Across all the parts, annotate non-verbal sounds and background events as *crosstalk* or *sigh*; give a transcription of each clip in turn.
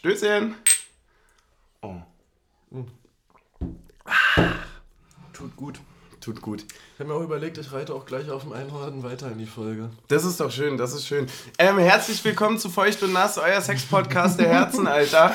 Stößchen. Oh. Tut gut. Tut gut. Ich habe mir auch überlegt, ich reite auch gleich auf dem Einhorn weiter in die Folge. Das ist doch schön, das ist schön. Ähm, herzlich willkommen zu Feucht und Nass, euer Sex-Podcast der Herzen, Alter.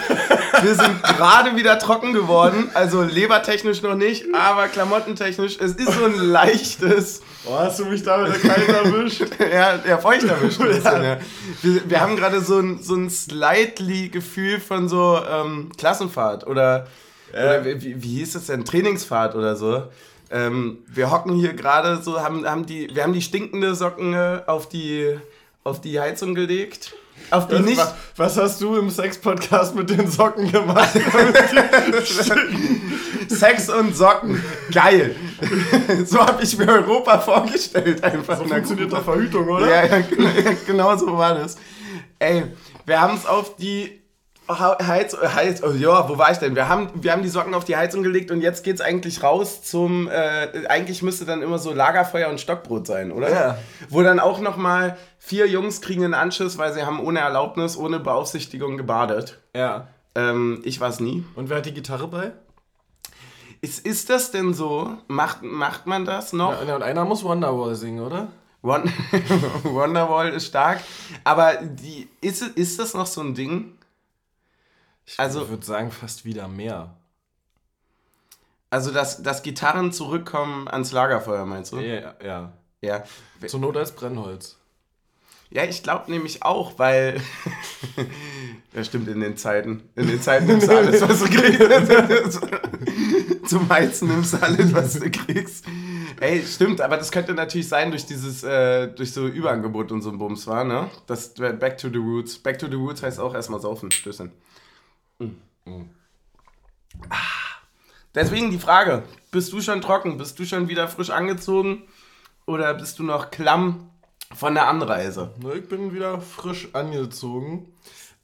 Wir sind gerade wieder trocken geworden, also lebertechnisch noch nicht, aber klamottentechnisch. Es ist so ein leichtes. Oh, hast du mich damit kalt erwischt? *laughs* ja, ja, feucht erwischt. bisschen, *laughs* ja. Wir, wir haben gerade so ein, so ein slightly Gefühl von so ähm, Klassenfahrt oder, oder wie, wie hieß das denn? Trainingsfahrt oder so. Ähm, wir hocken hier gerade so, haben, haben die, wir haben die stinkende Socken äh, auf die, auf die Heizung gelegt. Auf die Was, nicht. wa- was hast du im Sex-Podcast mit den Socken gemacht? *laughs* Sex und Socken. Geil. so habe ich mir Europa vorgestellt. Einfach. so funktioniert doch Verhütung, oder? Ja, ja, gen- *laughs* genau so war das. Ey, wir haben es auf die Heiz, Heiz, oh, ja, wo war ich denn? Wir haben, wir haben die Socken auf die Heizung gelegt und jetzt geht's eigentlich raus zum, äh, eigentlich müsste dann immer so Lagerfeuer und Stockbrot sein, oder? Ja. Wo dann auch nochmal vier Jungs kriegen einen Anschiss, weil sie haben ohne Erlaubnis, ohne Beaufsichtigung gebadet. ja. Ähm, ich war's nie. Und wer hat die Gitarre bei? Ist, ist das denn so? Macht, macht man das noch? Ja, und einer muss Wonderwall singen, oder? Won *laughs* Wonderwall ist stark. Aber die, ist, ist das noch so ein Ding? Also- ich würde sagen, fast wieder mehr. Also, dass, dass Gitarren zurückkommen ans Lagerfeuer, meinst du? Ja, ja. Ja, Zur Not als Brennholz. ja ich glaube nämlich auch, weil. *laughs* ja, stimmt, in den Zeiten. In den Zeiten nimmst du alles, was du kriegst. *laughs* Zum Heizen nimmst du alles, was du kriegst. Ey, stimmt, aber das könnte natürlich sein durch dieses, äh, durch so Überangebot und so ein Bums war, ne? Das Back to the Roots. Back to the Roots heißt auch erstmal saufen, Stößchen. Ah. Deswegen die Frage: Bist du schon trocken? Bist du schon wieder frisch angezogen? Oder bist du noch klamm von der Anreise? Ne, Ich bin wieder frisch angezogen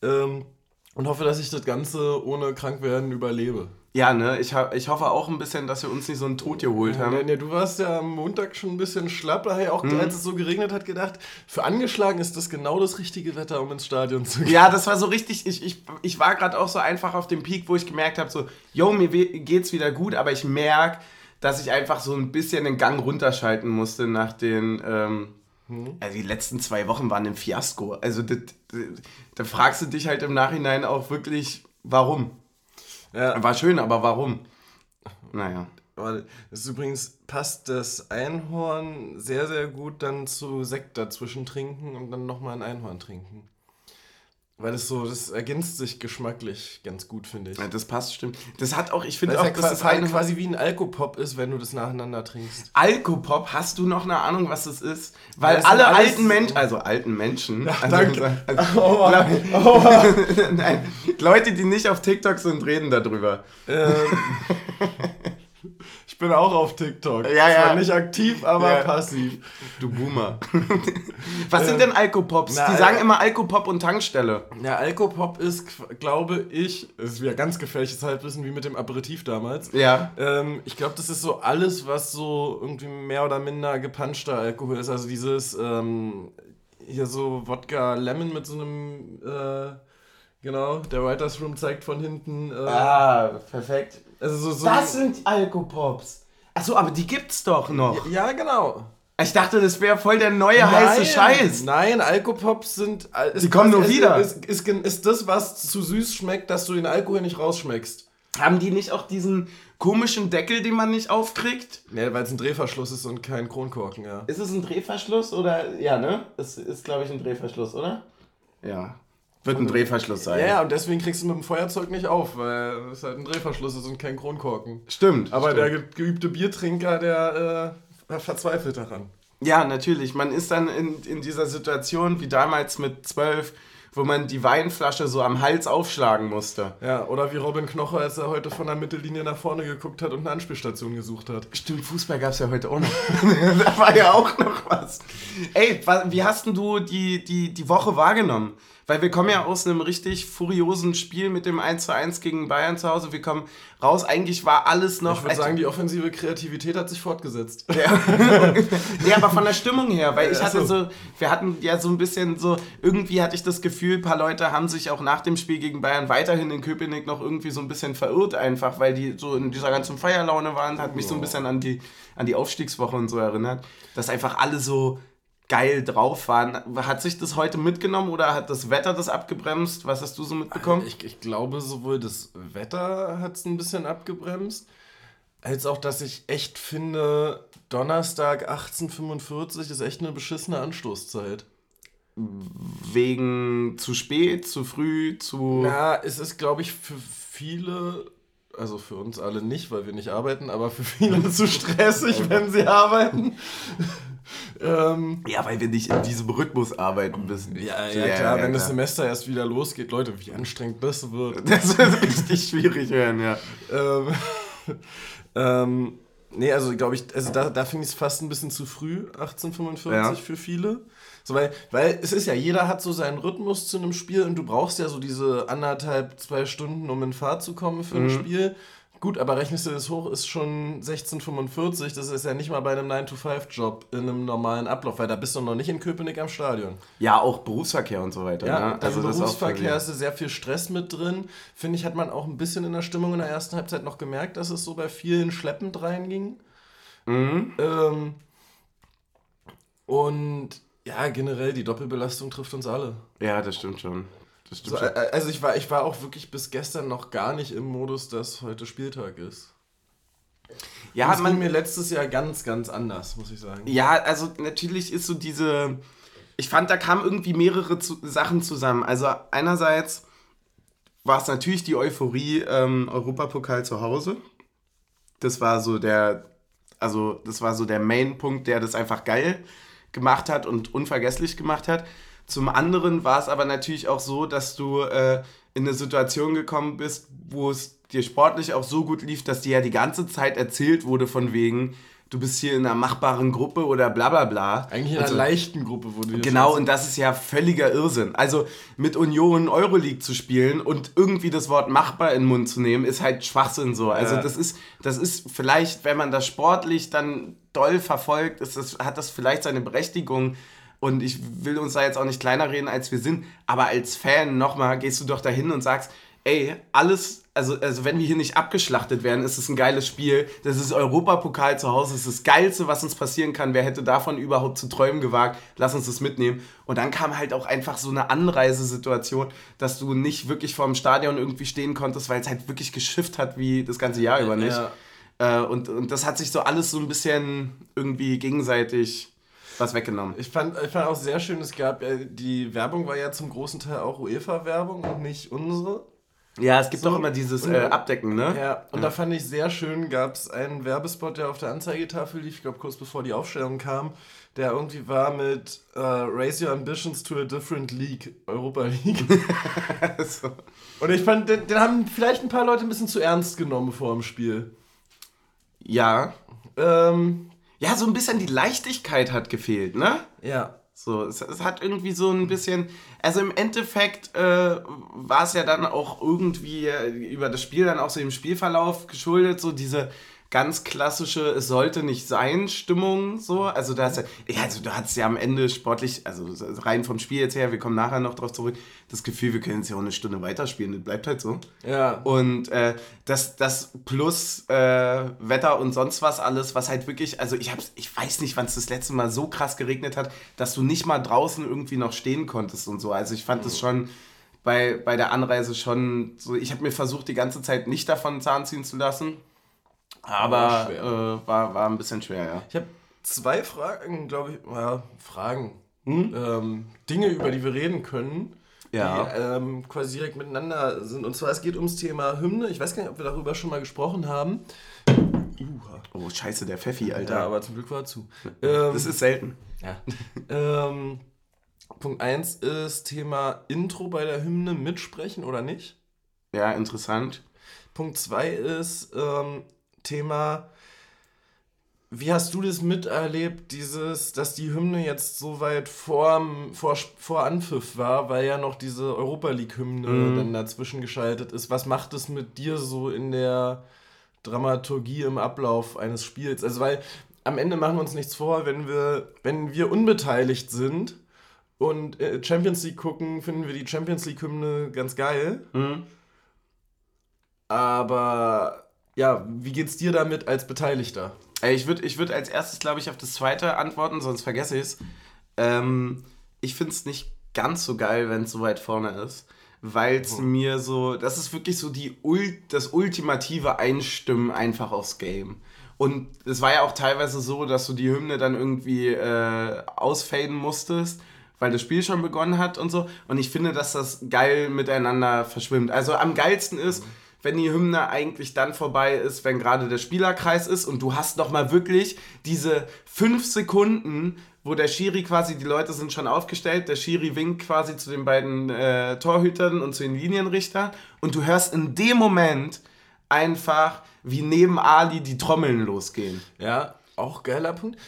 ähm, und hoffe, dass ich das Ganze ohne Krankwerden überlebe. Ja, ne? Ich, ich hoffe auch ein bisschen, dass wir uns nicht so einen Tod geholt haben. Ja, nee, du warst ja am Montag schon ein bisschen schlapp, da habe ich auch, Mhm. als es so geregnet hat, gedacht, für angeschlagen ist das genau das richtige Wetter, um ins Stadion zu gehen. Ja, das war so richtig. Ich, ich, ich war gerade auch so einfach auf dem Peak, wo ich gemerkt habe, so, yo, mir geht's wieder gut, aber ich merke, dass ich einfach so ein bisschen den Gang runterschalten musste nach den. Ähm, also die letzten zwei Wochen waren ein Fiasko. Also da fragst du dich halt im Nachhinein auch wirklich, warum? Ja, War schön, aber warum? Naja. das ist übrigens passt das Einhorn sehr, sehr gut dann zu Sekt dazwischen trinken und dann nochmal ein Einhorn trinken. Weil das so, das ergänzt sich geschmacklich ganz gut, finde ich. Ja, Das passt, stimmt. Das hat auch, ich finde es auch, ja dass das eine quasi wie ein Alkopop ist, wenn du das nacheinander trinkst. Alkopop, hast du noch eine Ahnung, was das ist? Weil das sind alle alten Menschen, also alten Menschen, also, danke. also, *laughs* Aua, Leute- *laughs* Nein, Leute, die nicht auf TikTok sind, reden darüber. Ähm, *laughs* bin auch auf TikTok. Ja, ja. Zwar nicht aktiv, aber Ja. passiv. Du Boomer. *laughs* was sind denn Alkopops? na, die sagen äh, immer Alkopop und Tankstelle. Ja, Alkopop ist, glaube ich, es ist wieder ganz gefährliches Halbwissen wie mit dem Aperitif damals. Ja. Ähm, ich glaube, das ist so alles, was so irgendwie mehr oder minder gepanschter Alkohol ist. Also dieses, ähm, hier so Wodka Lemon mit so einem, äh, genau, der Writers Room zeigt von hinten. Äh, Ah, perfekt. Also so, so Das sind Alkopops. Achso, aber die gibt's doch noch. Ja, genau. Ich dachte, das wäre voll der neue heiße Scheiß. Nein, Alkopops sind. äh, ist Die kommen nur wieder. Ist, ist, ist, ist das, was zu süß schmeckt, dass du den Alkohol nicht rausschmeckst? Haben die nicht auch diesen komischen Deckel, den man nicht aufkriegt? Ja, weil es ein Drehverschluss ist und kein Kronkorken, ja. Ist es ein Drehverschluss oder? Ja, ne? Es ist, glaube ich, ein Drehverschluss, oder? Ja. Wird ein Drehverschluss sein. Ja, ja, und deswegen kriegst du mit dem Feuerzeug nicht auf, weil es halt ein Drehverschluss ist und kein Kronkorken. Stimmt. Aber stimmt. der ge- geübte Biertrinker, der äh, verzweifelt daran. Ja, natürlich. Man ist dann in, in dieser Situation wie damals mit zwölf, wo man die Weinflasche so am Hals aufschlagen musste. Ja, oder wie Robin Knoche, als er heute von der Mittellinie nach vorne geguckt hat und eine Anspielstation gesucht hat. Stimmt, Fußball gab es ja heute auch noch. *laughs* da war ja auch noch was. Ey, wie hast denn du die, die, die Woche wahrgenommen? Weil wir kommen ja aus einem richtig furiosen Spiel mit dem 1 zu 1 gegen Bayern zu Hause. Wir kommen raus. Eigentlich war alles noch. Ich würde sagen, die offensive Kreativität hat sich fortgesetzt. *laughs* *laughs* Ja, aber von der Stimmung her, weil ich hatte so. wir hatten ja so ein bisschen so, irgendwie hatte ich das Gefühl, Gefühl, ein paar Leute haben sich auch nach dem Spiel gegen Bayern weiterhin in Köpenick noch irgendwie so ein bisschen verirrt einfach, weil die so in dieser ganzen Feierlaune waren, hat mich so ein bisschen an die, an die Aufstiegswoche und so erinnert, dass einfach alle so geil drauf waren. Hat sich das heute mitgenommen oder hat das Wetter das abgebremst? Was hast du so mitbekommen? Ich, ich glaube, sowohl das Wetter hat es ein bisschen abgebremst, als auch, dass ich echt finde, Donnerstag 18.45 ist echt eine beschissene Anstoßzeit. Wegen zu spät, zu früh, zu. Ja, es ist, glaube ich, für viele, also für uns alle nicht, weil wir nicht arbeiten, aber für viele *laughs* zu stressig, wenn sie arbeiten. Ähm, ja, weil wir nicht in diesem Rhythmus arbeiten müssen. Ja, ja, ja klar, ja, wenn das Semester erst wieder losgeht, Leute, wie anstrengend das wird. *laughs* Das wird richtig schwierig werden, ja. Ähm, *laughs* ähm, nee, also glaube ich, also da, da finde ich es fast ein bisschen zu früh, 1845 für viele. So, weil, weil es ist ja, jeder hat so seinen Rhythmus zu einem Spiel und du brauchst ja so diese anderthalb, zwei Stunden, um in Fahrt zu kommen für ein mhm. Spiel. Gut, aber rechnest du das hoch, ist schon 1645, das ist ja nicht mal bei einem 9-to-5-Job in einem normalen Ablauf, weil da bist du noch nicht in Köpenick am Stadion. Ja, auch Berufsverkehr und so weiter. Ja, ne? also Berufsverkehr ist sehr viel Stress mit drin. Finde ich, hat man auch ein bisschen in der Stimmung in der ersten Halbzeit noch gemerkt, dass es so bei vielen schleppend reinging. Mhm. Ähm, und ja, generell, die Doppelbelastung trifft uns alle. Ja, das stimmt schon. So, also ich war, ich war auch wirklich bis gestern noch gar nicht im Modus, dass heute Spieltag ist. Ja, das man mir letztes Jahr ganz, ganz anders, muss ich sagen. Ja, also natürlich ist so diese. Ich fand, da kamen irgendwie mehrere zu, Sachen zusammen. Also einerseits war es natürlich die Euphorie ähm, Europapokal zu Hause. Das war so der, also das war so der Main-Punkt, der das einfach geil gemacht hat und unvergesslich gemacht hat. Zum anderen war es aber natürlich auch so, dass du äh, in eine Situation gekommen bist, wo es dir sportlich auch so gut lief, dass dir ja die ganze Zeit erzählt wurde von wegen, du bist hier in einer machbaren Gruppe oder bla bla bla. Eigentlich in einer also, leichten Gruppe wurde Genau, und das ist ja völliger Irrsinn. Also mit Union Euroleague zu spielen und irgendwie das Wort machbar in den Mund zu nehmen, ist halt Schwachsinn so. Also ja. das ist, das ist vielleicht, wenn man das sportlich dann doll verfolgt, ist das, hat das vielleicht seine Berechtigung. Und ich will uns da jetzt auch nicht kleiner reden, als wir sind. Aber als Fan nochmal gehst du doch dahin und sagst, ey, alles, also, also wenn wir hier nicht abgeschlachtet werden, ist es ein geiles Spiel. Das ist Europapokal zu Hause, das ist das Geilste, was uns passieren kann. Wer hätte davon überhaupt zu träumen gewagt? Lass uns das mitnehmen. Und dann kam halt auch einfach so eine Anreisesituation, dass du nicht wirklich vorm Stadion irgendwie stehen konntest, weil es halt wirklich geschifft hat wie das ganze Jahr über nicht. Ja. Äh, und, und das hat sich so alles so ein bisschen irgendwie gegenseitig was weggenommen. Ich fand, ich fand auch sehr schön, es gab, äh, die Werbung war ja zum großen Teil auch UEFA-Werbung und nicht unsere. Ja, es gibt so, doch immer dieses äh, Abdecken, ne? Ja, und ja. da fand ich sehr schön, gab es einen Werbespot, der auf der Anzeigetafel lief, ich glaube kurz bevor die Aufstellung kam, der irgendwie war mit uh, Raise Your Ambitions to a Different League, Europa League. *laughs* so. Und ich fand, den, den, haben vielleicht ein paar Leute ein bisschen zu ernst genommen vor dem Spiel. Ja. Ähm, ja, so ein bisschen die Leichtigkeit hat gefehlt, ne? Ja. So, es, es hat irgendwie so ein bisschen, also im Endeffekt äh, war es ja dann auch irgendwie äh, über das Spiel dann auch so im Spielverlauf geschuldet, so diese ganz klassische Es sollte nicht sein Stimmung so. Also da hast ja, ja, also du hattest ja am Ende sportlich, also rein vom Spiel jetzt her, wir kommen nachher noch drauf zurück, das Gefühl, wir können jetzt ja auch eine Stunde weiterspielen, das bleibt halt so. Ja. Und äh, das, das plus äh, Wetter und sonst was alles, was halt wirklich, also ich hab's, ich weiß nicht, wann es das letzte Mal so krass geregnet hat, dass du nicht mal draußen irgendwie noch stehen konntest und so. Also ich fand das schon bei, bei der Anreise schon so, ich habe mir versucht, die ganze Zeit nicht davon Zahn ziehen zu lassen. Aber war, äh, war, war ein bisschen schwer, ja. Ich habe zwei Fragen, glaube ich, ja, Fragen. Hm? Ähm, Dinge, über die wir reden können, ja. die ähm, quasi direkt miteinander sind. Und zwar, es geht ums Thema Hymne. Ich weiß gar nicht, ob wir darüber schon mal gesprochen haben. Oh, scheiße, der Pfeffi, Alter. Ja, aber zum Glück war er zu. Ähm, das ist selten. Ja. *laughs* ähm, Punkt 1 ist Thema Intro bei der Hymne mitsprechen oder nicht. Ja, interessant. Punkt 2 ist, ähm, Thema. Wie hast du das miterlebt, dieses, dass die Hymne jetzt so weit vor, vor, vor Anpfiff war, weil ja noch diese Europa League-Hymne mhm. dann dazwischen geschaltet ist? Was macht es mit dir so in der Dramaturgie im Ablauf eines Spiels? Also, weil am Ende machen wir uns nichts vor, wenn wir, wenn wir unbeteiligt sind und äh, Champions League gucken, finden wir die Champions League-Hymne ganz geil. Mhm. Aber ja, wie geht's dir damit als Beteiligter? Ey, Ich würde ich würd als erstes, glaube ich, auf das zweite antworten, sonst vergesse ich es. Ähm, ich finde es nicht ganz so geil, wenn es so weit vorne ist, weil es mir so, das ist wirklich so die Ul das ultimative Einstimmen einfach aufs Game. Und es war ja auch teilweise so, dass du die Hymne dann irgendwie äh, ausfaden musstest, weil das Spiel schon begonnen hat und so. Und ich finde, dass das geil miteinander verschwimmt. Also am geilsten ist, wenn die Hymne eigentlich dann vorbei ist, wenn gerade der Spielerkreis ist und du hast noch mal wirklich diese fünf Sekunden, wo der Schiri quasi, die Leute sind schon aufgestellt, der Schiri winkt quasi zu den beiden äh, Torhütern und zu den Linienrichtern und du hörst in dem Moment einfach, wie neben Ali die Trommeln losgehen. Ja, auch geiler Punkt.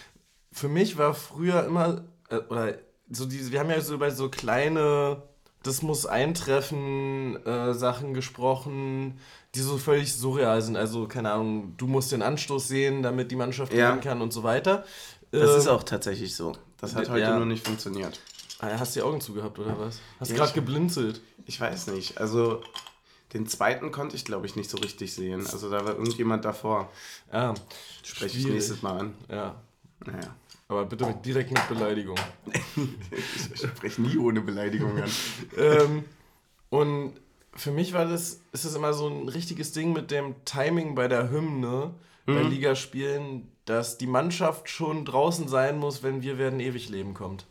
Für mich war früher immer, äh, oder so diese, wir haben ja so über so kleine, das muss eintreffen, äh, Sachen gesprochen, die so völlig surreal sind. Also, keine Ahnung, du musst den Anstoß sehen, damit die Mannschaft Ja. gewinnen kann und so weiter. Das Ähm, ist auch tatsächlich so. Das hat heute Ja. nur nicht funktioniert. Ah, Hast du die Augen zugehabt, oder was? Hast Ja, gerade geblinzelt. Ich weiß nicht. Also den zweiten konnte ich, glaube ich, nicht so richtig sehen. Also da war irgendjemand davor. Ja, Spreche ich nächstes Mal an. Ja, Naja. Aber bitte mit, direkt mit Beleidigung. Ich *laughs* spreche nie ohne Beleidigung an. ähm, und für mich war das, ist das immer so ein richtiges Ding mit dem Timing bei der Hymne bei Ligaspielen, dass die Mannschaft schon draußen sein muss, wenn wir werden ewig leben kommt.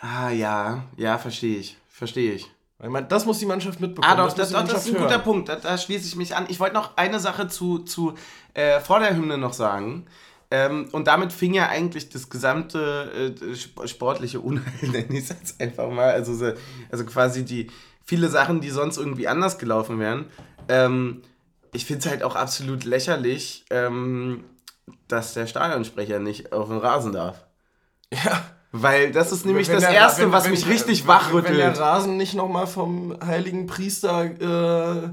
Ah ja, ja, verstehe ich. Verstehe ich. Weil man, das muss die Mannschaft mitbekommen. Ah, doch, das, das Mannschaft ist ein guter hören. Punkt. Da, da schließe ich mich an. Ich wollte noch eine Sache zu, zu äh, vor der Hymne noch sagen. Ähm, und damit fing ja eigentlich das gesamte äh, sp- sportliche Unheil, *laughs* nenne ich es jetzt einfach mal. Also, so, also quasi die viele Sachen, die sonst irgendwie anders gelaufen wären. Ähm, ich finde es halt auch absolut lächerlich, ähm, dass der Stadionsprecher nicht auf den Rasen darf. Ja. Weil das ist nämlich Wenn das der- Erste, wenn- was wenn- mich richtig Wenn wachrüttelt. der Rasen nicht nochmal vom heiligen Priester äh,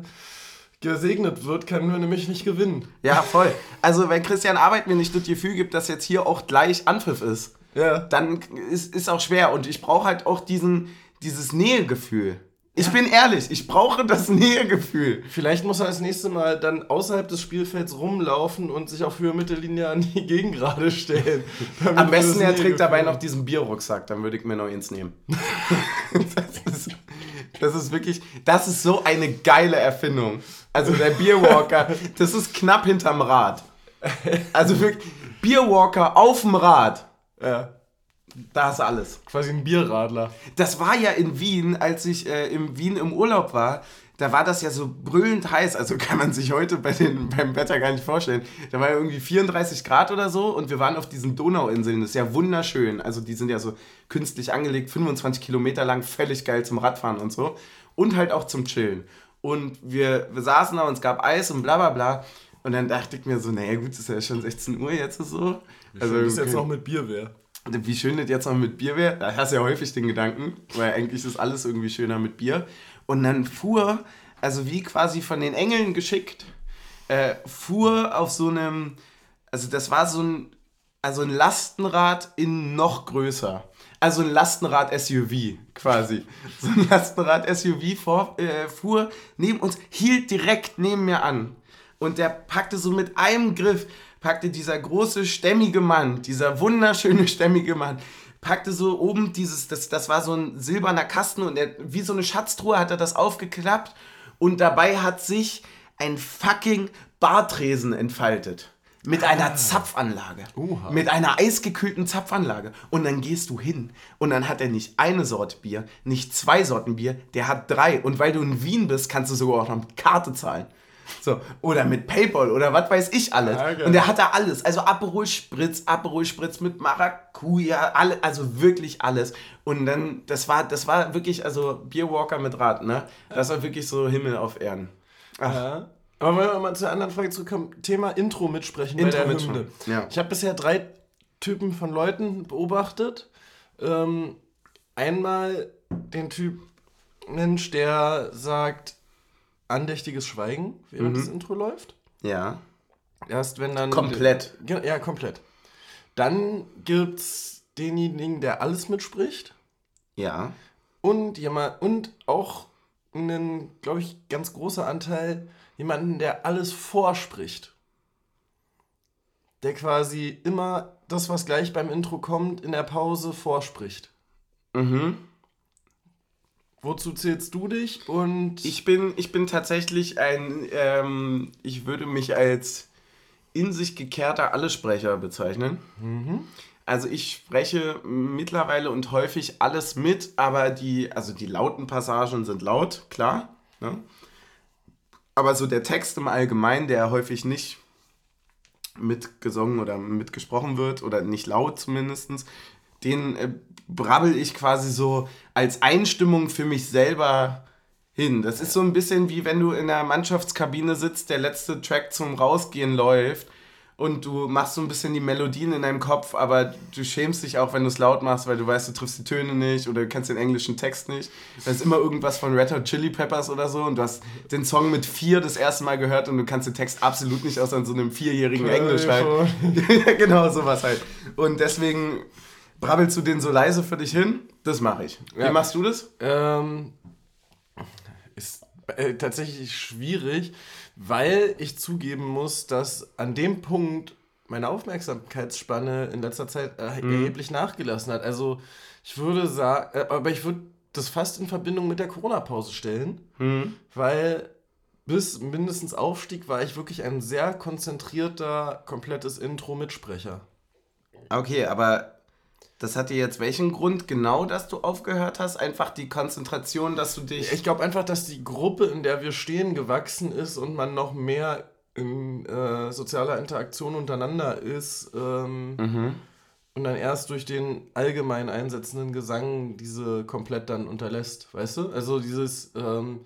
gesegnet wird, können wir nämlich nicht gewinnen. Ja, voll. Also, wenn Christian Arbeit mir nicht das Gefühl gibt, dass jetzt hier auch gleich Anpfiff ist, Ja. dann ist, ist auch schwer. Und ich brauche halt auch diesen, dieses Nähegefühl. Ich bin ehrlich, ich brauche das Nähegefühl. Vielleicht muss er das nächste Mal dann außerhalb des Spielfelds rumlaufen und sich auf Höhe Mittellinie an die Gegengrade stellen. *laughs* Am besten, er trägt dabei noch diesen Bierrucksack, dann würde ich mir noch eins nehmen. *laughs* das, ist, das ist wirklich, das ist so eine geile Erfindung. Also der Bierwalker, das ist knapp hinterm Rad. Also wirklich, Bierwalker auf dem Rad, Ja, da ist alles. quasi ein Bierradler. Das war ja in Wien, als ich äh, in Wien im Urlaub war. Da war das ja so brüllend heiß, also kann man sich heute bei den, beim Wetter gar nicht vorstellen. Da war ja irgendwie 34 Grad oder so und wir waren auf diesen Donauinseln. Das ist ja wunderschön. Also die sind ja so künstlich angelegt, 25 Kilometer lang, völlig geil zum Radfahren und so. Und halt auch zum Chillen. Und wir, wir saßen da und es gab Eis und bla bla bla. Und dann dachte ich mir so, naja gut, es ist ja schon 16 Uhr jetzt so. Also das jetzt noch mit Bier wäre. Wie schön das jetzt noch mit Bier wäre. Da hast du ja häufig den Gedanken, weil eigentlich ist alles irgendwie schöner mit Bier. Und dann fuhr, also wie quasi von den Engeln geschickt, äh, fuhr auf so einem, also das war so ein, also ein Lastenrad in noch größer. Also ein Lastenrad-SUV quasi. So ein Lastenrad-SUV äh, fuhr neben uns, hielt direkt neben mir an. Und der packte so mit einem Griff, packte dieser große, stämmige Mann, dieser wunderschöne, *laughs* stämmige Mann, packte so oben dieses, das, das war so ein silberner Kasten und er, wie so eine Schatztruhe hat er das aufgeklappt und dabei hat sich ein fucking Bartresen entfaltet. Mit einer Zapfanlage. Oha. Mit einer eisgekühlten Zapfanlage. Und dann gehst du hin. Und dann hat er nicht eine Sorte Bier, nicht zwei Sorten Bier, der hat drei. Und weil du in Wien bist, kannst du sogar auch noch mit Karte zahlen. So, oder mit Paypal oder was weiß ich alles. Ja, geil. und der hat da alles. Also Aperol Spritz, Aperol Spritz mit Maracuja, alle, also wirklich alles. Und dann, das war, das war wirklich, also Bierwalker mit Rad, ne? Das war wirklich so Himmel auf Erden. Ach, Ja. Aber wenn wir mal zur anderen Frage zurückkommen, Thema Intro mitsprechen Intro bei der mitsprechen, Hymne. ja. Ich habe bisher drei Typen von Leuten beobachtet. Ähm, einmal den Typ Mensch, der sagt andächtiges Schweigen, während das Intro läuft. ja. Erst wenn dann... Komplett. Ja, komplett. Dann gibt's denjenigen, der alles mitspricht. Ja. Und jemand, und auch ein, glaube ich, ganz großer Anteil, jemanden, der alles vorspricht. Der quasi immer das, was gleich beim Intro kommt, in der Pause vorspricht. Mhm. Wozu zählst du dich? Und Ich bin, ich bin tatsächlich ein, ähm, ich würde mich als in sich gekehrter Allesprecher bezeichnen. Also ich spreche mittlerweile und häufig alles mit, aber die, also die lauten Passagen sind laut, klar. Ne? Aber so der Text im Allgemeinen, der häufig nicht mitgesungen oder mitgesprochen wird oder nicht laut zumindest, den äh, brabbel ich quasi so als Einstimmung für mich selber hin. Das ist so ein bisschen wie wenn du in der Mannschaftskabine sitzt, der letzte Track zum Rausgehen läuft und du machst so ein bisschen die Melodien in deinem Kopf, aber du schämst dich auch, wenn du es laut machst, weil du weißt, du triffst die Töne nicht oder du kennst den englischen Text nicht. Da ist immer irgendwas von Red Hot Chili Peppers oder so und du hast den Song mit vier das erste Mal gehört und du kannst den Text absolut nicht aus so einem vierjährigen Englisch halt. *laughs* genau, sowas halt. Und deswegen brabbelst du den so leise für dich hin. Das mache ich. Wie Ja. machst du das? Ähm, ist äh, tatsächlich schwierig, weil ich zugeben muss, dass an dem Punkt meine Aufmerksamkeitsspanne in letzter Zeit äh, erheblich nachgelassen hat. Also ich würde sagen, äh, aber ich würde das fast in Verbindung mit der Corona-Pause stellen, weil bis mindestens Aufstieg war ich wirklich ein sehr konzentrierter, komplettes Intro-Mitsprecher. Okay, aber das hatte jetzt welchen Grund genau, dass du aufgehört hast? Einfach die Konzentration, dass du dich. Ich glaube einfach, dass die Gruppe, in der wir stehen, gewachsen ist und man noch mehr in äh, sozialer Interaktion untereinander ist ähm, Mhm. und dann erst durch den allgemein einsetzenden Gesang diese komplett dann unterlässt, weißt du? Also dieses, ähm,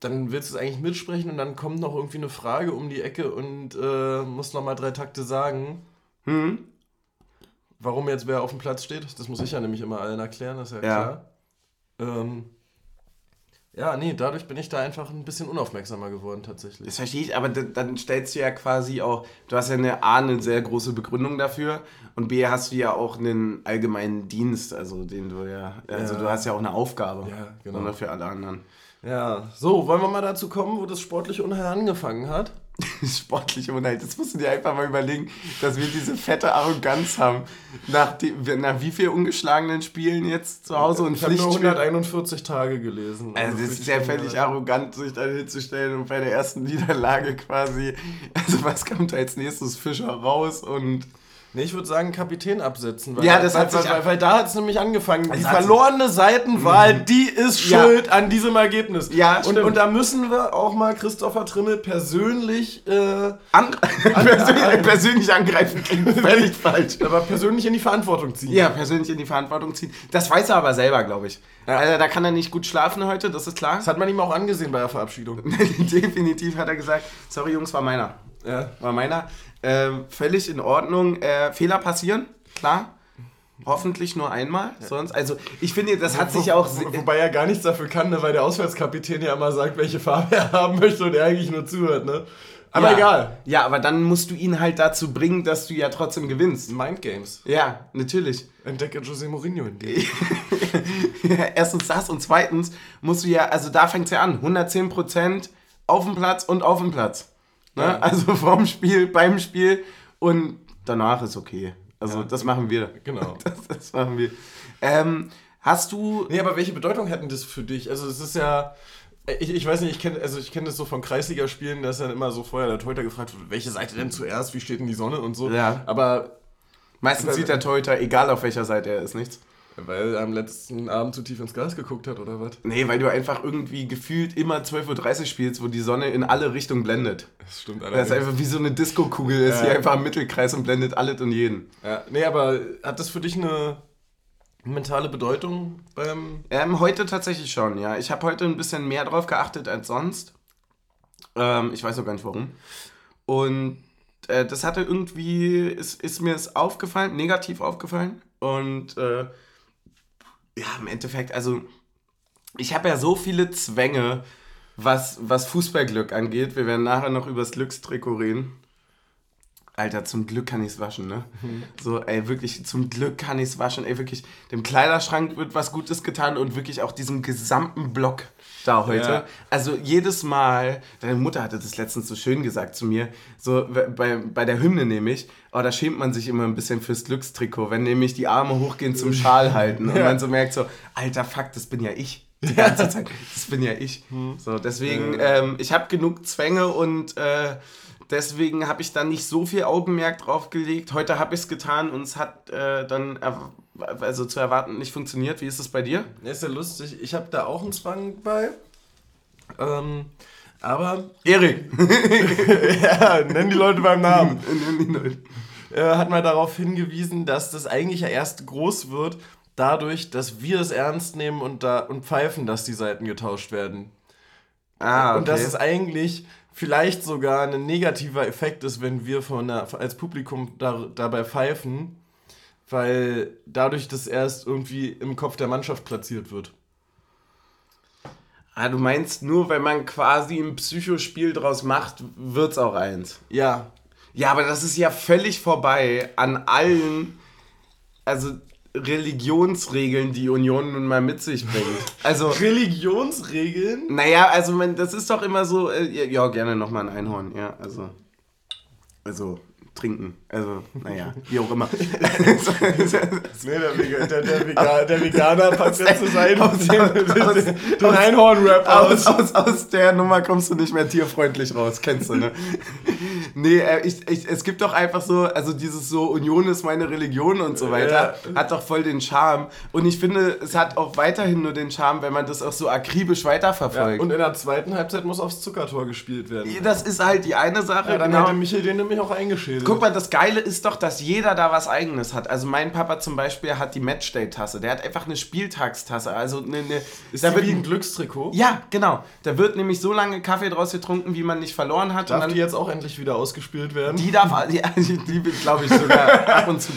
dann willst du es eigentlich mitsprechen und dann kommt noch irgendwie eine Frage um die Ecke und äh, muss nochmal drei Takte sagen. Hm? Warum jetzt wer auf dem Platz steht, das muss ich ja nämlich immer allen erklären, das ist ja, Ja. klar. Ähm, ja, nee, dadurch bin ich da einfach ein bisschen unaufmerksamer geworden tatsächlich. Das verstehe ich, aber dann stellst du ja quasi auch, du hast ja eine A, eine sehr große Begründung dafür und B, hast du ja auch einen allgemeinen Dienst, also den du ja, also Ja. du hast ja auch eine Aufgabe. Ja, genau. Oder für alle anderen. Ja, so, wollen wir mal dazu kommen, wo das sportliche Unheil angefangen hat? *laughs* Sportliche Unhalt, das musst du dir einfach mal überlegen, dass wir diese fette Arroganz haben. Nach, die, nach wie viel ungeschlagenen Spielen jetzt zu Hause und ich habe nur Pflichtspielen. 141 Tage gelesen. Also das ist ja völlig arrogant, sich da hinzustellen und bei der ersten Niederlage quasi, also was kommt als nächstes Fischer raus und Nee, ich würde sagen Kapitän absetzen. Weil, Ja, das hat sich weil, weil, da hat es nämlich angefangen. Die verlorene Seitenwahl, die ist Ja. schuld an diesem Ergebnis. Ja, und, stimmt. und da müssen wir auch mal Christopher Trimmel persönlich, äh, an, *laughs* persönlich, persönlich angreifen klingt völlig falsch. aber persönlich in die Verantwortung ziehen. Ja, persönlich in die Verantwortung ziehen. Das weiß er aber selber, glaube ich. Also da kann er nicht gut schlafen heute, das ist klar. Das hat man ihm auch angesehen bei der Verabschiedung. *laughs* Definitiv hat er gesagt, sorry Jungs, war meiner. Ja. War meiner. Ähm, völlig in Ordnung. Äh, Fehler passieren, klar. Hoffentlich nur einmal. Sonst, also ich finde, das hat sich auch. Wo, wobei er gar nichts dafür kann, ne, weil der Auswärtskapitän ja immer sagt, welche Farbe er haben möchte und er eigentlich nur zuhört, ne? Aber ja, egal. Ja, aber dann musst du ihn halt dazu bringen, dass du ja trotzdem gewinnst. Mindgames. Ja, natürlich. Entdecke José Mourinho in dem. *laughs* Erstens das und zweitens musst du ja, also da fängt es ja an, 110% auf dem Platz und auf dem Platz. Ne? Also *laughs* vorm Spiel, beim Spiel und danach ist okay. Also Ja. das machen wir. Genau. *laughs* Das, das machen wir. Ähm, hast du. Nee, aber welche Bedeutung hätten das für dich? Also es ist ja, ich, ich weiß nicht, ich kenne also ich kenne das so von Kreisligaspielen, da ist dann immer so vorher der Torhüter gefragt, wird, welche Seite denn zuerst, wie steht denn die Sonne und so. Ja. Aber Meistens sieht der Torhüter, egal auf welcher Seite er ist, nichts. Weil er am letzten Abend zu tief ins Glas geguckt hat oder was? Nee, weil du einfach irgendwie gefühlt immer 12.30 Uhr spielst, wo die Sonne in alle Richtungen blendet. Das stimmt Das ist allerdings. einfach wie so eine Disco-Kugel, ist Ja. hier einfach im Mittelkreis und blendet alles und jeden. Ja, nee, aber hat das für dich eine mentale Bedeutung beim Ähm, heute tatsächlich schon, ja. Ich habe heute ein bisschen mehr drauf geachtet als sonst. Ähm, ich weiß auch gar nicht warum. Und äh, das hatte irgendwie, ist, ist mir es aufgefallen, negativ aufgefallen. Und äh, ja, im Endeffekt, also ich habe ja so viele Zwänge, was, was Fußballglück angeht. Wir werden nachher noch über das Glückstrikot reden. Alter, zum Glück kann ich es waschen, ne? So, ey, wirklich, zum Glück kann ich es waschen. Ey, wirklich, dem Kleiderschrank wird was Gutes getan und wirklich auch diesem gesamten Block da heute. Ja. Also jedes Mal, deine Mutter hatte das letztens so schön gesagt zu mir, so bei, bei der Hymne nämlich, oh, da schämt man sich immer ein bisschen fürs Glückstrikot, wenn nämlich die Arme hochgehen zum Schal halten und *laughs* Ja. man so merkt so, alter Fuck, das bin ja ich. Die ganze Zeit. Das bin ja ich. So, deswegen, ähm, ich habe genug Zwänge und äh, deswegen habe ich da nicht so viel Augenmerk drauf gelegt. Heute habe ich es getan und es hat äh, dann also zu erwarten nicht funktioniert. Wie ist es bei dir? Ist ja lustig. Ich habe da auch einen Zwang bei. Ähm, aber, Erik. *laughs* ja, nenn die Leute beim Namen. *laughs* äh, hat mal darauf hingewiesen, dass das eigentlich ja erst groß wird, dadurch, dass wir es ernst nehmen und, da, und pfeifen, dass die Seiten getauscht werden. ah, okay. Und dass es eigentlich vielleicht sogar ein negativer Effekt ist, wenn wir von der, als Publikum da, dabei pfeifen, weil dadurch das erst irgendwie im Kopf der Mannschaft platziert wird. ah, du meinst nur, wenn man quasi ein Psychospiel draus macht, wird's auch eins. Ja, Ja, aber das ist ja völlig vorbei an allen, also Religionsregeln, die Union nun mal mit sich bringt. Also, Religionsregeln? naja, also man, das ist doch immer so, äh, ja, gerne nochmal ein Einhorn, ja, also, also, trinken, also, naja, *laughs* wie auch immer. *laughs* Nee, der, Vegan, der, der, Vegan, der Veganer packt jetzt zu sein *laughs* aus- den, aus- den, den Einhorn-Rap aus, aus. aus, aus der Nummer kommst du nicht mehr tierfreundlich raus, kennst du, ne? nee, äh, ich, ich, es gibt doch einfach so, also dieses so, Union ist meine Religion und so weiter, hat doch voll den Charme. Und ich finde, es hat auch weiterhin nur den Charme, wenn man das auch so akribisch Ja, weiterverfolgt. und in der zweiten Halbzeit muss aufs Zuckertor gespielt werden. das ist halt die eine Sache. Ja, dann genau. hätte Michael den nämlich auch eingeschädelt. Guck mal, das Geile ist doch, dass jeder da was Eigenes hat. Also mein Papa zum Beispiel hat die Matchday-Tasse. Der hat einfach eine Spieltagstasse. Also eine, eine ist da wird wie ein Glückstrikot? Ja, genau. Da wird nämlich so lange Kaffee draus getrunken, wie man nicht verloren hat. Darf und dann, die jetzt auch endlich wieder ausgespielt werden? die darf, *laughs* die, die wird, glaube ich, sogar ab und zu.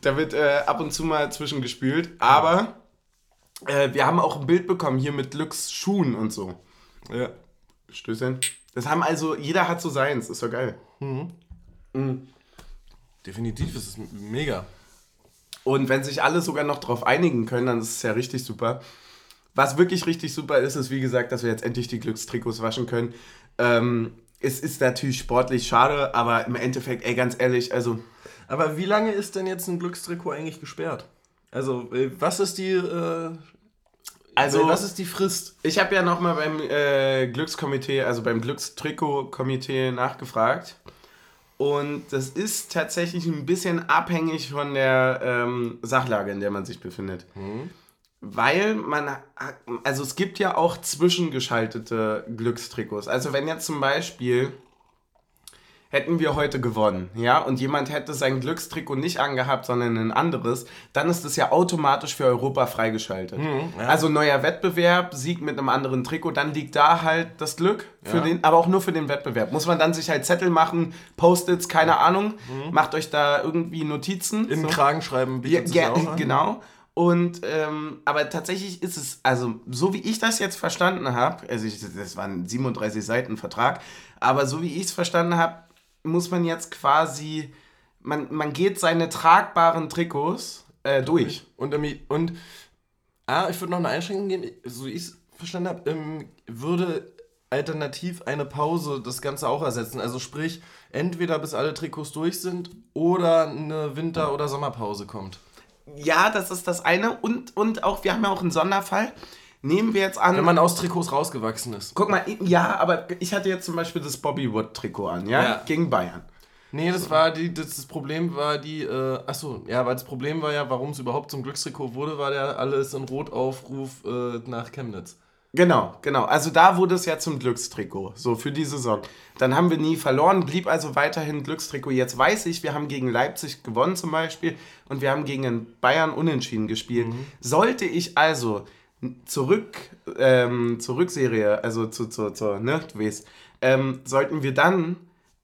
Da wird äh, ab und zu mal zwischengespült. Aber äh, wir haben auch ein Bild bekommen hier mit Glücksschuhen und so. Ja. Stößchen. Das haben also, jeder hat so seins. Ist doch geil. Definitiv, das ist mega. Und wenn sich alle sogar noch drauf einigen können, dann ist es ja richtig super. Was wirklich richtig super ist, ist wie gesagt, dass wir jetzt endlich die Glückstrikots waschen können. Ähm, es ist natürlich sportlich schade, aber im Endeffekt, ey, ganz ehrlich, also Aber wie lange ist denn jetzt ein Glückstrikot eigentlich gesperrt? Also, äh, was ist die, äh, Also- was ist die Frist? ich habe ja nochmal beim äh, Glückskomitee, also beim Glückstrikot-Komitee nachgefragt. Und das ist tatsächlich ein bisschen abhängig von der ähm, Sachlage, in der man sich befindet. Weil man, also es gibt ja auch zwischengeschaltete Glückstrikots. Also wenn jetzt zum Beispiel hätten wir heute gewonnen, ja, und jemand hätte sein Glückstrikot nicht angehabt, sondern ein anderes, dann ist es ja automatisch für Europa freigeschaltet. ja. Also neuer Wettbewerb, Sieg mit einem anderen Trikot, dann liegt da halt das Glück für Ja. den, aber auch nur für den Wettbewerb. Muss man dann sich halt Zettel machen, Post-its, keine Ahnung, macht euch da irgendwie Notizen. In so. Kragen schreiben, Ja, bietet ja, an. genau. Und ähm, aber tatsächlich ist es, also so wie ich das jetzt verstanden habe, also ich, das war ein 37 Seiten Vertrag, aber so wie ich es verstanden habe, muss man jetzt quasi, man, man geht seine tragbaren Trikots äh, durch. Und, und ah, ich würde noch eine Einschränkung geben, so wie ich es verstanden habe, ähm, würde alternativ eine Pause das Ganze auch ersetzen. Also sprich, entweder bis alle Trikots durch sind oder eine Winter- oder Sommerpause kommt. Ja, das ist das eine und, und auch, wir haben ja auch einen Sonderfall. Nehmen wir jetzt an. Wenn man aus Trikots rausgewachsen ist. guck mal, ja, aber ich hatte jetzt zum Beispiel das Bobby Wood Trikot an, ja, Ja. gegen Bayern. Nee, das war die, das, das Problem war die, äh, achso, ja, weil das Problem war ja, warum es überhaupt zum Glückstrikot wurde, war der alles in Rotaufruf äh, nach Chemnitz. Genau, genau. Also da wurde es ja zum Glückstrikot, so für die Saison. Dann haben wir nie verloren, blieb also weiterhin Glückstrikot. Jetzt weiß ich, wir haben gegen Leipzig gewonnen zum Beispiel und wir haben gegen Bayern unentschieden gespielt. Sollte ich also zurück ähm, zur Rückserie, also zu, zu, zu ne, du weißt, ähm, sollten wir dann,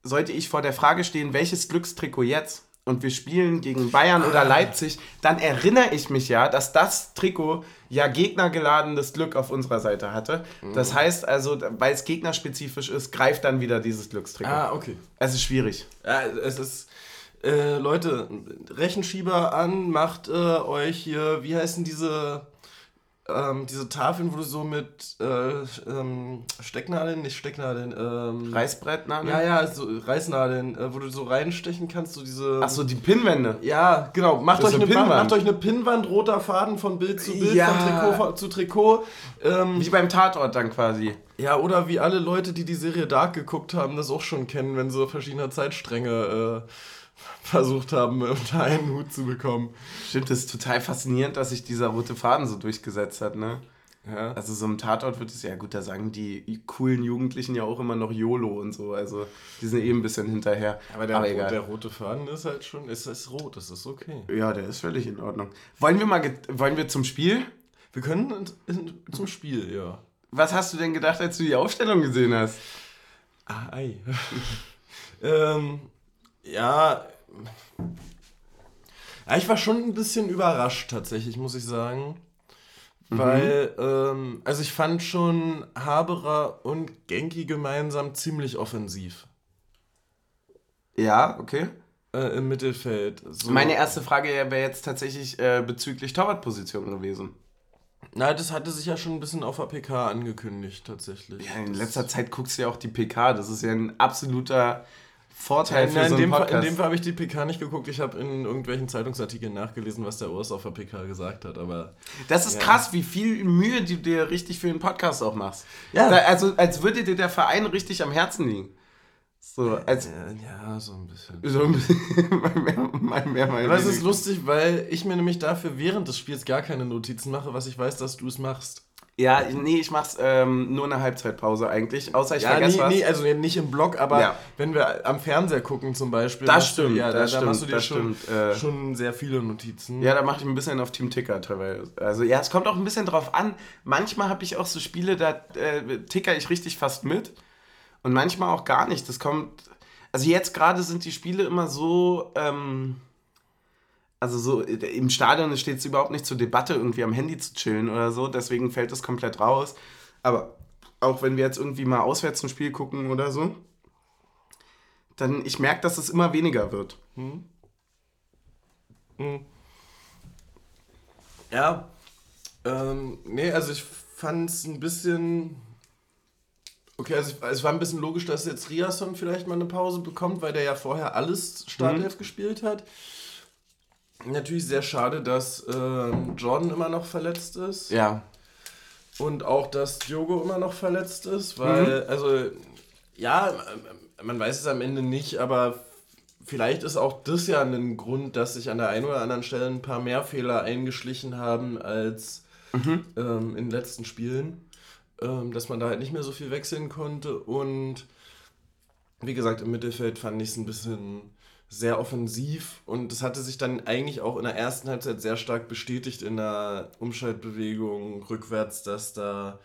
sollte ich vor der Frage stehen, welches Glückstrikot jetzt? und wir spielen gegen Bayern oder Leipzig, dann erinnere ich mich ja, dass das Trikot ja gegnergeladenes Glück auf unserer Seite hatte. Das heißt also, weil es gegnerspezifisch ist, greift dann wieder dieses Glückstrikot. Ah, okay. Es ist schwierig. Ja, es ist. Äh, Leute, Rechenschieber an, macht äh, euch hier, wie heißen diese, ähm, diese Tafeln, wo du so mit äh, ähm, Stecknadeln, nicht Stecknadeln, ähm, Reißbrettnadeln? ja, ja, so Reißnadeln, äh, wo du so reinstechen kannst, so diese. Achso, die Pinnwände. Ja, genau. Macht euch, eine, Pinnwand. macht euch eine Pinnwand, roter Faden von Bild zu Bild, Ja. von Trikot zu Trikot. Ähm, Wie beim Tatort dann quasi. ja, oder wie alle Leute, die die Serie Dark geguckt haben, das auch schon kennen, wenn sie verschiedene Zeitstränge äh, versucht haben, *laughs* unter einen Hut zu bekommen. Stimmt, das ist total faszinierend, dass sich dieser rote Faden so durchgesetzt hat, ne? Ja. Also so im Tatort wird es ja gut, da sagen die coolen Jugendlichen ja auch immer noch YOLO und so. Also die sind eben ein bisschen hinterher. Aber der, egal. der rote Faden ist halt schon, ist, ist rot, das ist okay. ja, der ist völlig in Ordnung. Wollen wir mal, wollen wir zum Spiel? Wir können in, in, zum Spiel, ja. Was hast du denn gedacht, als du die Aufstellung gesehen hast? Ah, ei. *laughs* ähm, ja. ja. Ich war schon ein bisschen überrascht tatsächlich, muss ich sagen. Weil, ähm, also ich fand schon Haberer und Genki gemeinsam ziemlich offensiv Ja, okay. äh, im Mittelfeld. So, Meine erste Frage wäre jetzt tatsächlich äh, bezüglich Torwartposition gewesen. Na, das hatte sich ja schon ein bisschen auf der PK angekündigt, tatsächlich. Ja, in letzter Zeit guckst du ja auch die PK. Das ist ja ein absoluter Vorteil Nein, für nein, so in, einen dem Fall, in Podcast. dem Fall habe ich die PK nicht geguckt. Ich habe in irgendwelchen Zeitungsartikeln nachgelesen, was der Urs auf der PK gesagt hat. Aber Das ist Ja. krass, wie viel Mühe du dir richtig für den Podcast auch machst. Ja. Da, also, als würde dir der Verein richtig am Herzen liegen. So, als. äh, ja, so ein bisschen. So ein bisschen, *laughs* mal mehr, mal mehr, mal Aber es ist lustig, weil ich mir nämlich dafür während des Spiels gar keine Notizen mache, was ich weiß, dass du es machst. Ja, nee, ich mach's ähm, nur eine Halbzeitpause eigentlich. Außer ich ja, vergesse nee, was. nee, also nicht im Blog, aber Ja. wenn wir am Fernseher gucken zum Beispiel. Das machst du- stimmt, ja, da, das da machst du stimmt, dir das schon, stimmt, äh. schon sehr viele Notizen. Ja, da mache ich ein bisschen auf Team Ticker teilweise. Also ja, es kommt auch ein bisschen drauf an. Manchmal habe ich auch so Spiele, da äh, ticker ich richtig fast mit. Und manchmal auch gar nicht. Das kommt. Also jetzt gerade sind die Spiele immer so. Ähm, also so äh, im Stadion steht es überhaupt nicht zur Debatte, irgendwie am Handy zu chillen oder so. Deswegen fällt das komplett raus. Aber auch wenn wir jetzt irgendwie mal auswärts ein Spiel gucken oder so, dann ich merke, dass es immer weniger wird. Ja. Ähm, nee, also ich fand es ein bisschen. Okay, also ich, es war ein bisschen logisch, dass jetzt Riasson vielleicht mal eine Pause bekommt, weil der ja vorher alles Startelf gespielt hat. Natürlich sehr schade, dass ähm, Jordan immer noch verletzt ist. Ja. Und auch, dass Diogo immer noch verletzt ist, weil, also, ja, ähm, man weiß es am Ende nicht, aber vielleicht ist auch das ja ein Grund, dass sich an der einen oder anderen Stelle ein paar mehr Fehler eingeschlichen haben als ähm, in den letzten Spielen. Ähm, dass man da halt nicht mehr so viel wechseln konnte. Und wie gesagt, im Mittelfeld fand ich es ein bisschen sehr offensiv und es hatte sich dann eigentlich auch in der ersten Halbzeit sehr stark bestätigt in der Umschaltbewegung rückwärts, dass da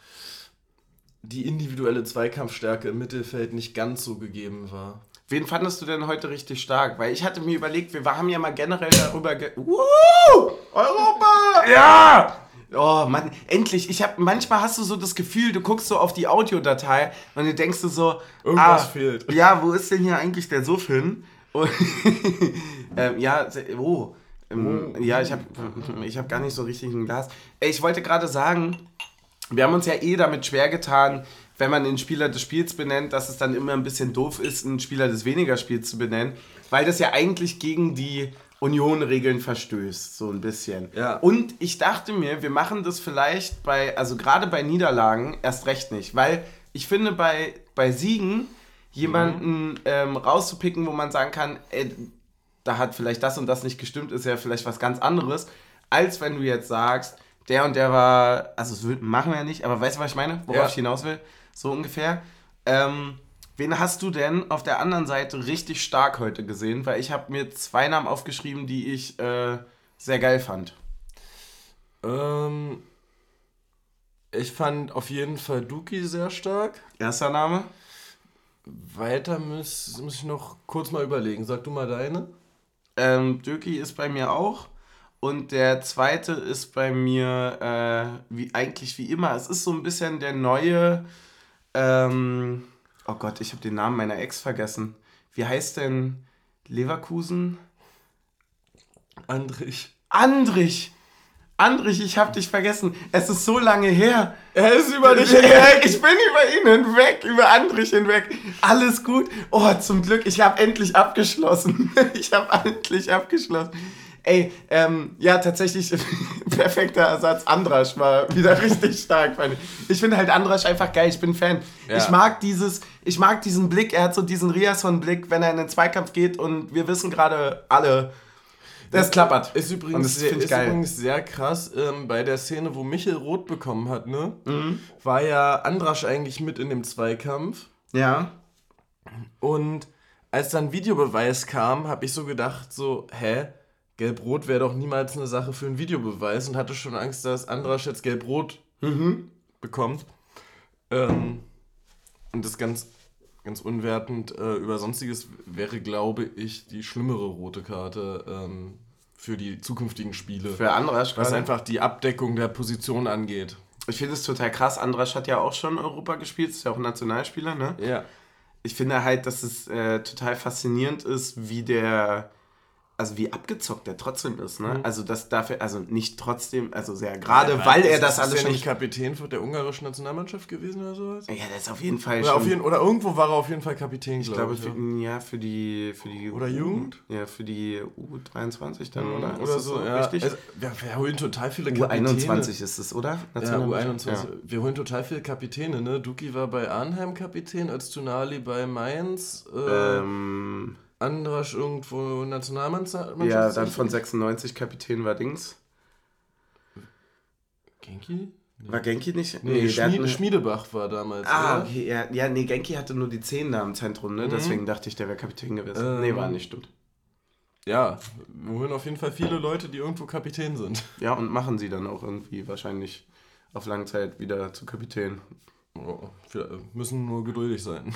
die individuelle Zweikampfstärke im Mittelfeld nicht ganz so gegeben war. Wen fandest du denn heute richtig stark? Weil ich hatte mir überlegt, wir haben ja mal generell darüber ge Woo! Europa! Ja! Oh Mann, endlich. Ich hab, manchmal hast du so das Gefühl, du guckst so auf die Audiodatei und du denkst du so, Irgendwas fehlt. Ja, wo ist denn hier eigentlich der Suff hin? Und, *laughs* ähm, ja, oh. Ähm, Ja, ich habe ich hab gar nicht so richtig ein Glas. Ich wollte gerade sagen, wir haben uns ja eh damit schwer getan, wenn man den Spieler des Spiels benennt, dass es dann immer ein bisschen doof ist, einen Spieler des weniger Spiels zu benennen, weil das ja eigentlich gegen die Union-Regeln verstößt, so ein bisschen. Ja. Und ich dachte mir, wir machen das vielleicht bei, also gerade bei Niederlagen erst recht nicht, weil ich finde, bei, bei Siegen jemanden ähm, rauszupicken, wo man sagen kann, ey, da hat vielleicht das und das nicht gestimmt, ist ja vielleicht was ganz anderes, als wenn du jetzt sagst, der und der war, also das machen wir ja nicht, aber weißt du, was ich meine? Worauf Ja. ich hinaus will? So ungefähr. Ähm, wen hast du denn auf der anderen Seite richtig stark heute gesehen? Weil ich habe mir zwei Namen aufgeschrieben, die ich äh, sehr geil fand. Ähm, ich fand auf jeden Fall Duki sehr stark. Erster Name? Weiter muss, muss ich noch kurz mal überlegen. Sag du mal deine. Ähm, Döki ist bei mir auch. Und der zweite ist bei mir äh, wie eigentlich wie immer. Es ist so ein bisschen der neue. Ähm, oh Gott, ich habe den Namen meiner Ex vergessen. Wie heißt denn Leverkusen? Andrich. Andrich! Andrich, ich hab dich vergessen. Es ist so lange her. Er ist über dich *laughs* hinweg. Ich bin über ihn hinweg, über Andrich hinweg. Alles gut. Oh, zum Glück, ich habe endlich abgeschlossen. *laughs* Ich habe endlich abgeschlossen. Ey, ähm, ja, tatsächlich *laughs* perfekter Ersatz. Andrasch war wieder richtig stark. Fand ich ich finde halt Andrasch einfach geil. Ich bin Fan. Ja. Ich mag dieses, ich mag diesen Blick. Er hat so diesen Riasson-Blick, wenn er in den Zweikampf geht und wir wissen gerade alle, das klappert. Ist übrigens, sehr, ist übrigens sehr krass. Ähm, bei der Szene, wo Michel rot bekommen hat, ne? Mhm. War ja Andrasch eigentlich mit in dem Zweikampf. Ja. Und als dann Videobeweis kam, habe ich so gedacht, so, hä? Gelb-Rot wäre doch niemals eine Sache für einen Videobeweis und hatte schon Angst, dass Andrasch jetzt Gelb-Rot mhm. bekommt. Ähm, und das ganz ganz unwertend äh, über Sonstiges wäre, glaube ich, die schlimmere rote Karte ähm, für die zukünftigen Spiele. Für Andrasch Was einfach die Abdeckung der Position angeht. Ich finde es total krass. Andrasch hat ja auch schon Europa gespielt, ist ja auch Nationalspieler, ne? Ja. Ich finde halt, dass es äh, total faszinierend ist, wie der also wie abgezockt er trotzdem ist, ne? Mhm. Also das dafür, also nicht trotzdem, also sehr gerade, ja, weil er das alles ist er nicht Kapitän der ungarischen Nationalmannschaft gewesen oder sowas? Ja, das ist auf jeden Fall oder schon. Auf jeden, oder irgendwo war er auf jeden Fall Kapitän, ich glaube. Ich glaube, für, ja. für die für die oder Jugend? Ja, für die U23 dann, mhm, oder? Oder so, so, ja. Richtig? Also, wir, wir, holen total viele Kapitäne. U21 ist es, oder? Ja, U21. Ja. Wir holen total viele Kapitäne, ne? Duki war bei Arnheim Kapitän, als Tunali bei Mainz. Äh, ähm Andrasch irgendwo Nationalmannschaft? Ja, dann von 96 Kapitän war Dings. Genki? Nee. War Genki nicht? Nee, nee Schmied, eine... Schmiedebach war damals. Ah, oder? okay, ja, ja, nee, Genki hatte nur die 10 da im Zentrum, ne? Mhm. Deswegen dachte ich, der wäre Kapitän gewesen. Ähm, nee, war nicht, stimmt. Ja, wir holen auf jeden Fall viele Leute, die irgendwo Kapitän sind. *laughs* Ja, und machen sie dann auch irgendwie wahrscheinlich auf Langzeit wieder zu Kapitän. Oh, müssen nur geduldig sein.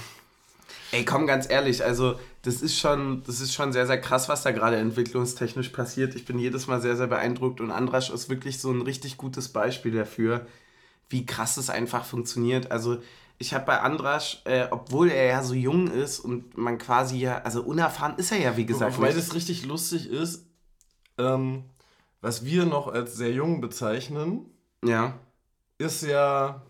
Ey, komm, ganz ehrlich, also das ist schon, das ist schon sehr, sehr krass, was da gerade entwicklungstechnisch passiert. Ich bin jedes Mal sehr, sehr beeindruckt und Andrasch ist wirklich so ein richtig gutes Beispiel dafür, wie krass es einfach funktioniert. Also ich habe bei Andrasch, äh, obwohl er ja so jung ist und man quasi ja, also unerfahren ist er ja, wie gesagt. Weil das richtig lustig ist, ähm, was wir noch als sehr jung bezeichnen, ja. ist ja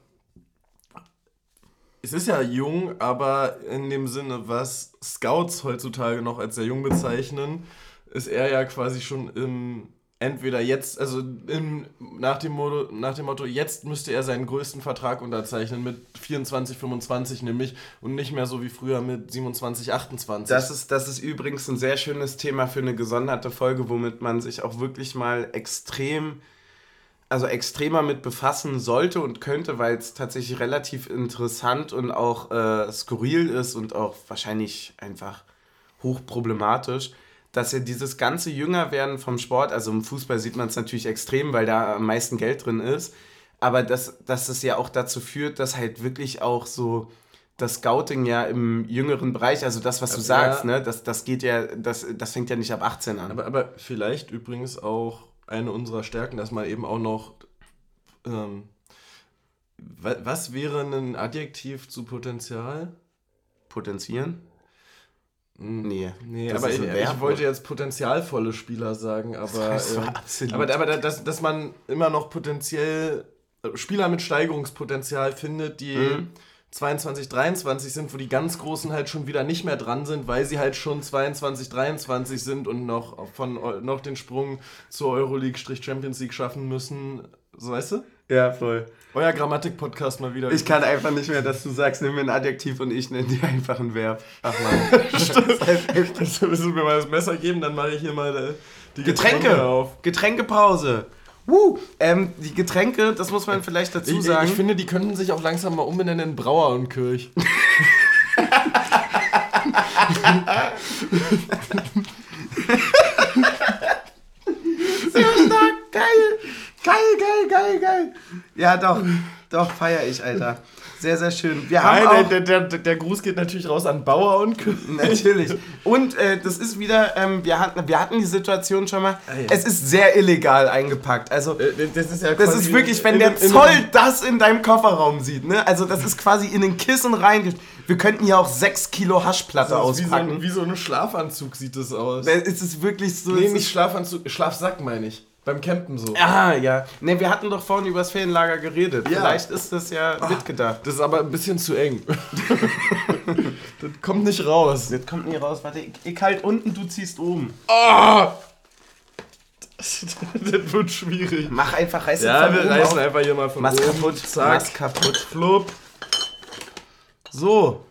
es ist ja jung, aber in dem Sinne, was Scouts heutzutage noch als sehr jung bezeichnen, ist er ja quasi schon im entweder jetzt, also im, nach, dem Motto, nach dem Motto, jetzt müsste er seinen größten Vertrag unterzeichnen mit 24, 25 nämlich und nicht mehr so wie früher mit 27, 28. Das ist, das ist übrigens ein sehr schönes Thema für eine gesonderte Folge, womit man sich auch wirklich mal extrem also extremer mit befassen sollte und könnte, weil es tatsächlich relativ interessant und auch äh, skurril ist und auch wahrscheinlich einfach hochproblematisch, dass ja dieses ganze Jüngerwerden vom Sport, also im Fußball sieht man es natürlich extrem, weil da am meisten Geld drin ist, aber dass, dass es ja auch dazu führt, dass halt wirklich auch so das Scouting ja im jüngeren Bereich, also das, was du ja, sagst, ne, das, das geht ja, das, das fängt ja nicht ab 18 an. Aber, aber vielleicht übrigens auch eine unserer Stärken, dass man eben auch noch. Ähm, was wäre ein Adjektiv zu Potenzial? Potenzieren? Hm, nee. Nee, aber ich, ich, wollte jetzt potenzialvolle Spieler sagen, aber, das heißt äh, aber, aber dass, dass man immer noch potenziell äh, Spieler mit Steigerungspotenzial findet, die. Mhm 22, 23 sind, wo die ganz Großen halt schon wieder nicht mehr dran sind, weil sie halt schon 22, 23 sind und noch, von, noch den Sprung zur Euroleague-Champions League schaffen müssen. So weißt du? Ja, voll. Euer Grammatik-Podcast mal wieder. Ich kann einfach nicht mehr, dass du sagst, nimm mir ein Adjektiv und ich nenne dir einfach ein Verb. Ach man. *laughs* Stimmt. *laughs* Das willst du mir mal das Messer geben, dann mache ich hier mal äh, die Getränke, Getränke auf. Getränkepause. Woo! Ähm, die Getränke, das muss man vielleicht dazu ich, sagen. Ich, finde, die könnten sich auch langsam mal umbenennen in Brauer und Kirch. *laughs* Sehr stark, geil! Geil, geil, geil, geil! Ja, doch, doch, feier ich, Alter. Sehr, sehr schön. Wir haben Nein, auch, der, der, der, der Gruß geht natürlich raus an Bauer und König. *laughs* Natürlich. Und äh, das ist wieder, ähm, wir, hatten, wir hatten die Situation schon mal, Ah, ja. es ist sehr illegal eingepackt. Also, Äh, Das ist ja das ist wirklich, wenn in- der in- Zoll das in deinem Kofferraum sieht, ne? Also, das ist quasi in den Kissen rein. Wir könnten hier auch 6 Kilo Haschplatte Das ist wie so, ein, auspacken. wie so ein Schlafanzug sieht das aus. Es ist wirklich so. Nee, nicht Schlafanzug, Schlafsack meine ich. Beim Campen so. Ah, ja. Ne, wir hatten doch vorhin über das Ferienlager geredet. Ja. Vielleicht ist das ja mitgedacht. Das ist aber ein bisschen zu eng. *laughs* das kommt nicht raus. Das kommt nie raus. Warte, ich, ich halt unten, du ziehst oben. Ah! Das, *laughs* das wird schwierig. Mach einfach, reiß Ja, wir reißen auf. einfach hier mal von Mach's oben. kaputt. Zack. Mach's kaputt. Flupp. So.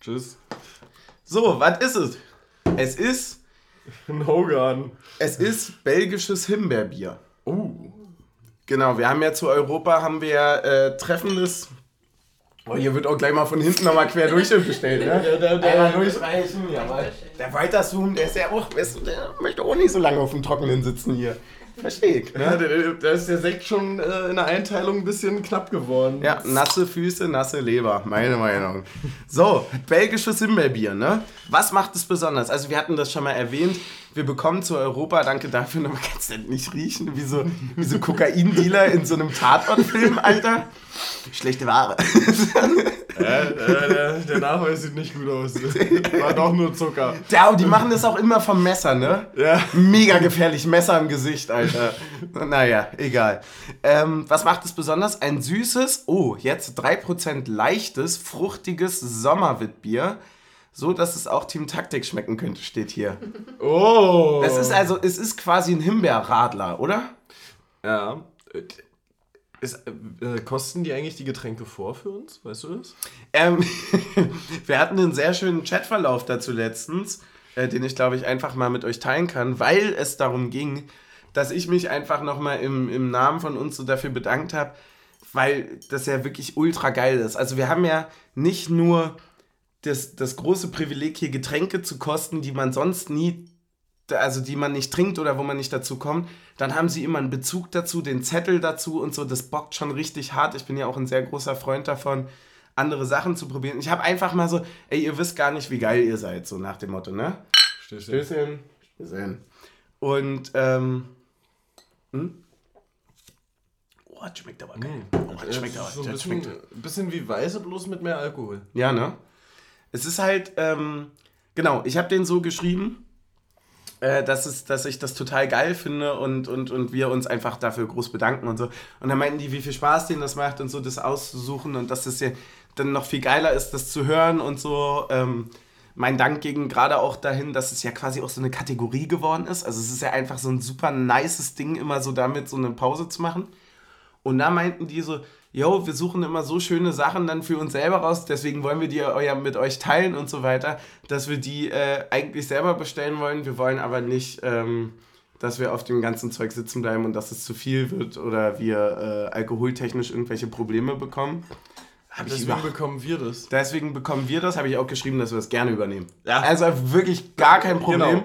Tschüss. So, was ist es? Es ist, *laughs* Hogan. es ist belgisches Himbeerbier. Uh. Genau, wir haben ja zu Europa haben wir äh, treffendes. Oh, hier wird auch gleich mal von hinten nochmal quer durchbestellt, ne? *laughs* Der, der, Einmal der, durchreichen, ja, weil der Weiterzoom, der ist ja auch, der möchte auch nicht so lange auf dem Trockenen sitzen hier. Verstehe ich, ne? da ist der Sekt schon äh, in der Einteilung ein bisschen knapp geworden. Ja, nasse Füße, nasse Leber, meine Meinung. So, belgisches Himbeerbier, ne? Was macht es besonders? Also wir hatten das schon mal erwähnt, wir bekommen zu Europa, danke dafür, nochmal kannst du nicht riechen, wie so, wie so Kokain-Dealer in so einem Tatortfilm, Alter. Schlechte Ware. Ja, äh, der, der Nachweis sieht nicht gut aus. War doch nur Zucker. Ja, und die machen das auch immer vom Messer, ne? Ja. Mega gefährlich, Messer im Gesicht, Alter. Naja, egal. Ähm, was macht es besonders? Ein süßes, oh, jetzt 3% leichtes, fruchtiges Sommerwitbier. So, dass es auch Team Taktik schmecken könnte, steht hier. *laughs* Oh. Das ist also, es ist quasi ein Himbeerradler, oder? Ja. Ist, äh, kosten die eigentlich die Getränke vor für uns? Weißt du das? Ähm, *laughs* wir hatten einen sehr schönen Chatverlauf dazu letztens, äh, den ich glaube ich einfach mal mit euch teilen kann, weil es darum ging, dass ich mich einfach nochmal im, im Namen von uns so dafür bedankt habe, weil das ja wirklich ultra geil ist. Also wir haben ja nicht nur das, das große Privileg, hier Getränke zu kosten, die man sonst nie, also die man nicht trinkt oder wo man nicht dazu kommt. Dann haben sie immer einen Bezug dazu, den Zettel dazu und so. Das bockt schon richtig hart. Ich bin ja auch ein sehr großer Freund davon, andere Sachen zu probieren. Ich habe einfach mal so, ey, ihr wisst gar nicht, wie geil ihr seid, so nach dem Motto, ne? Stößchen. Stößchen. Stößchen. Und, ähm, hm? Oh, das schmeckt aber geil. Oh, das schmeckt aber, so ein bisschen, schmeckt bisschen wie Weiße, bloß mit mehr Alkohol. Ja, ne? Es ist halt, ähm, genau, ich habe den so geschrieben, äh, dass, es, dass ich das total geil finde und, und, und wir uns einfach dafür groß bedanken und so. Und dann meinten die, wie viel Spaß denen das macht und so, das auszusuchen und dass es ja dann noch viel geiler ist, das zu hören und so. Ähm, mein Dank ging gerade auch dahin, dass es ja quasi auch so eine Kategorie geworden ist. Also es ist ja einfach so ein super nices Ding, immer so damit so eine Pause zu machen. Und da meinten die so, yo, wir suchen immer so schöne Sachen dann für uns selber raus, deswegen wollen wir die ja mit euch teilen und so weiter, dass wir die äh, eigentlich selber bestellen wollen. Wir wollen aber nicht, ähm, dass wir auf dem ganzen Zeug sitzen bleiben und dass es zu viel wird oder wir äh, alkoholtechnisch irgendwelche Probleme bekommen. Hab Deswegen bekommen wir das. Deswegen bekommen wir das, habe ich auch geschrieben, dass wir das gerne übernehmen. Ja. Also wirklich gar kein Problem. Genau.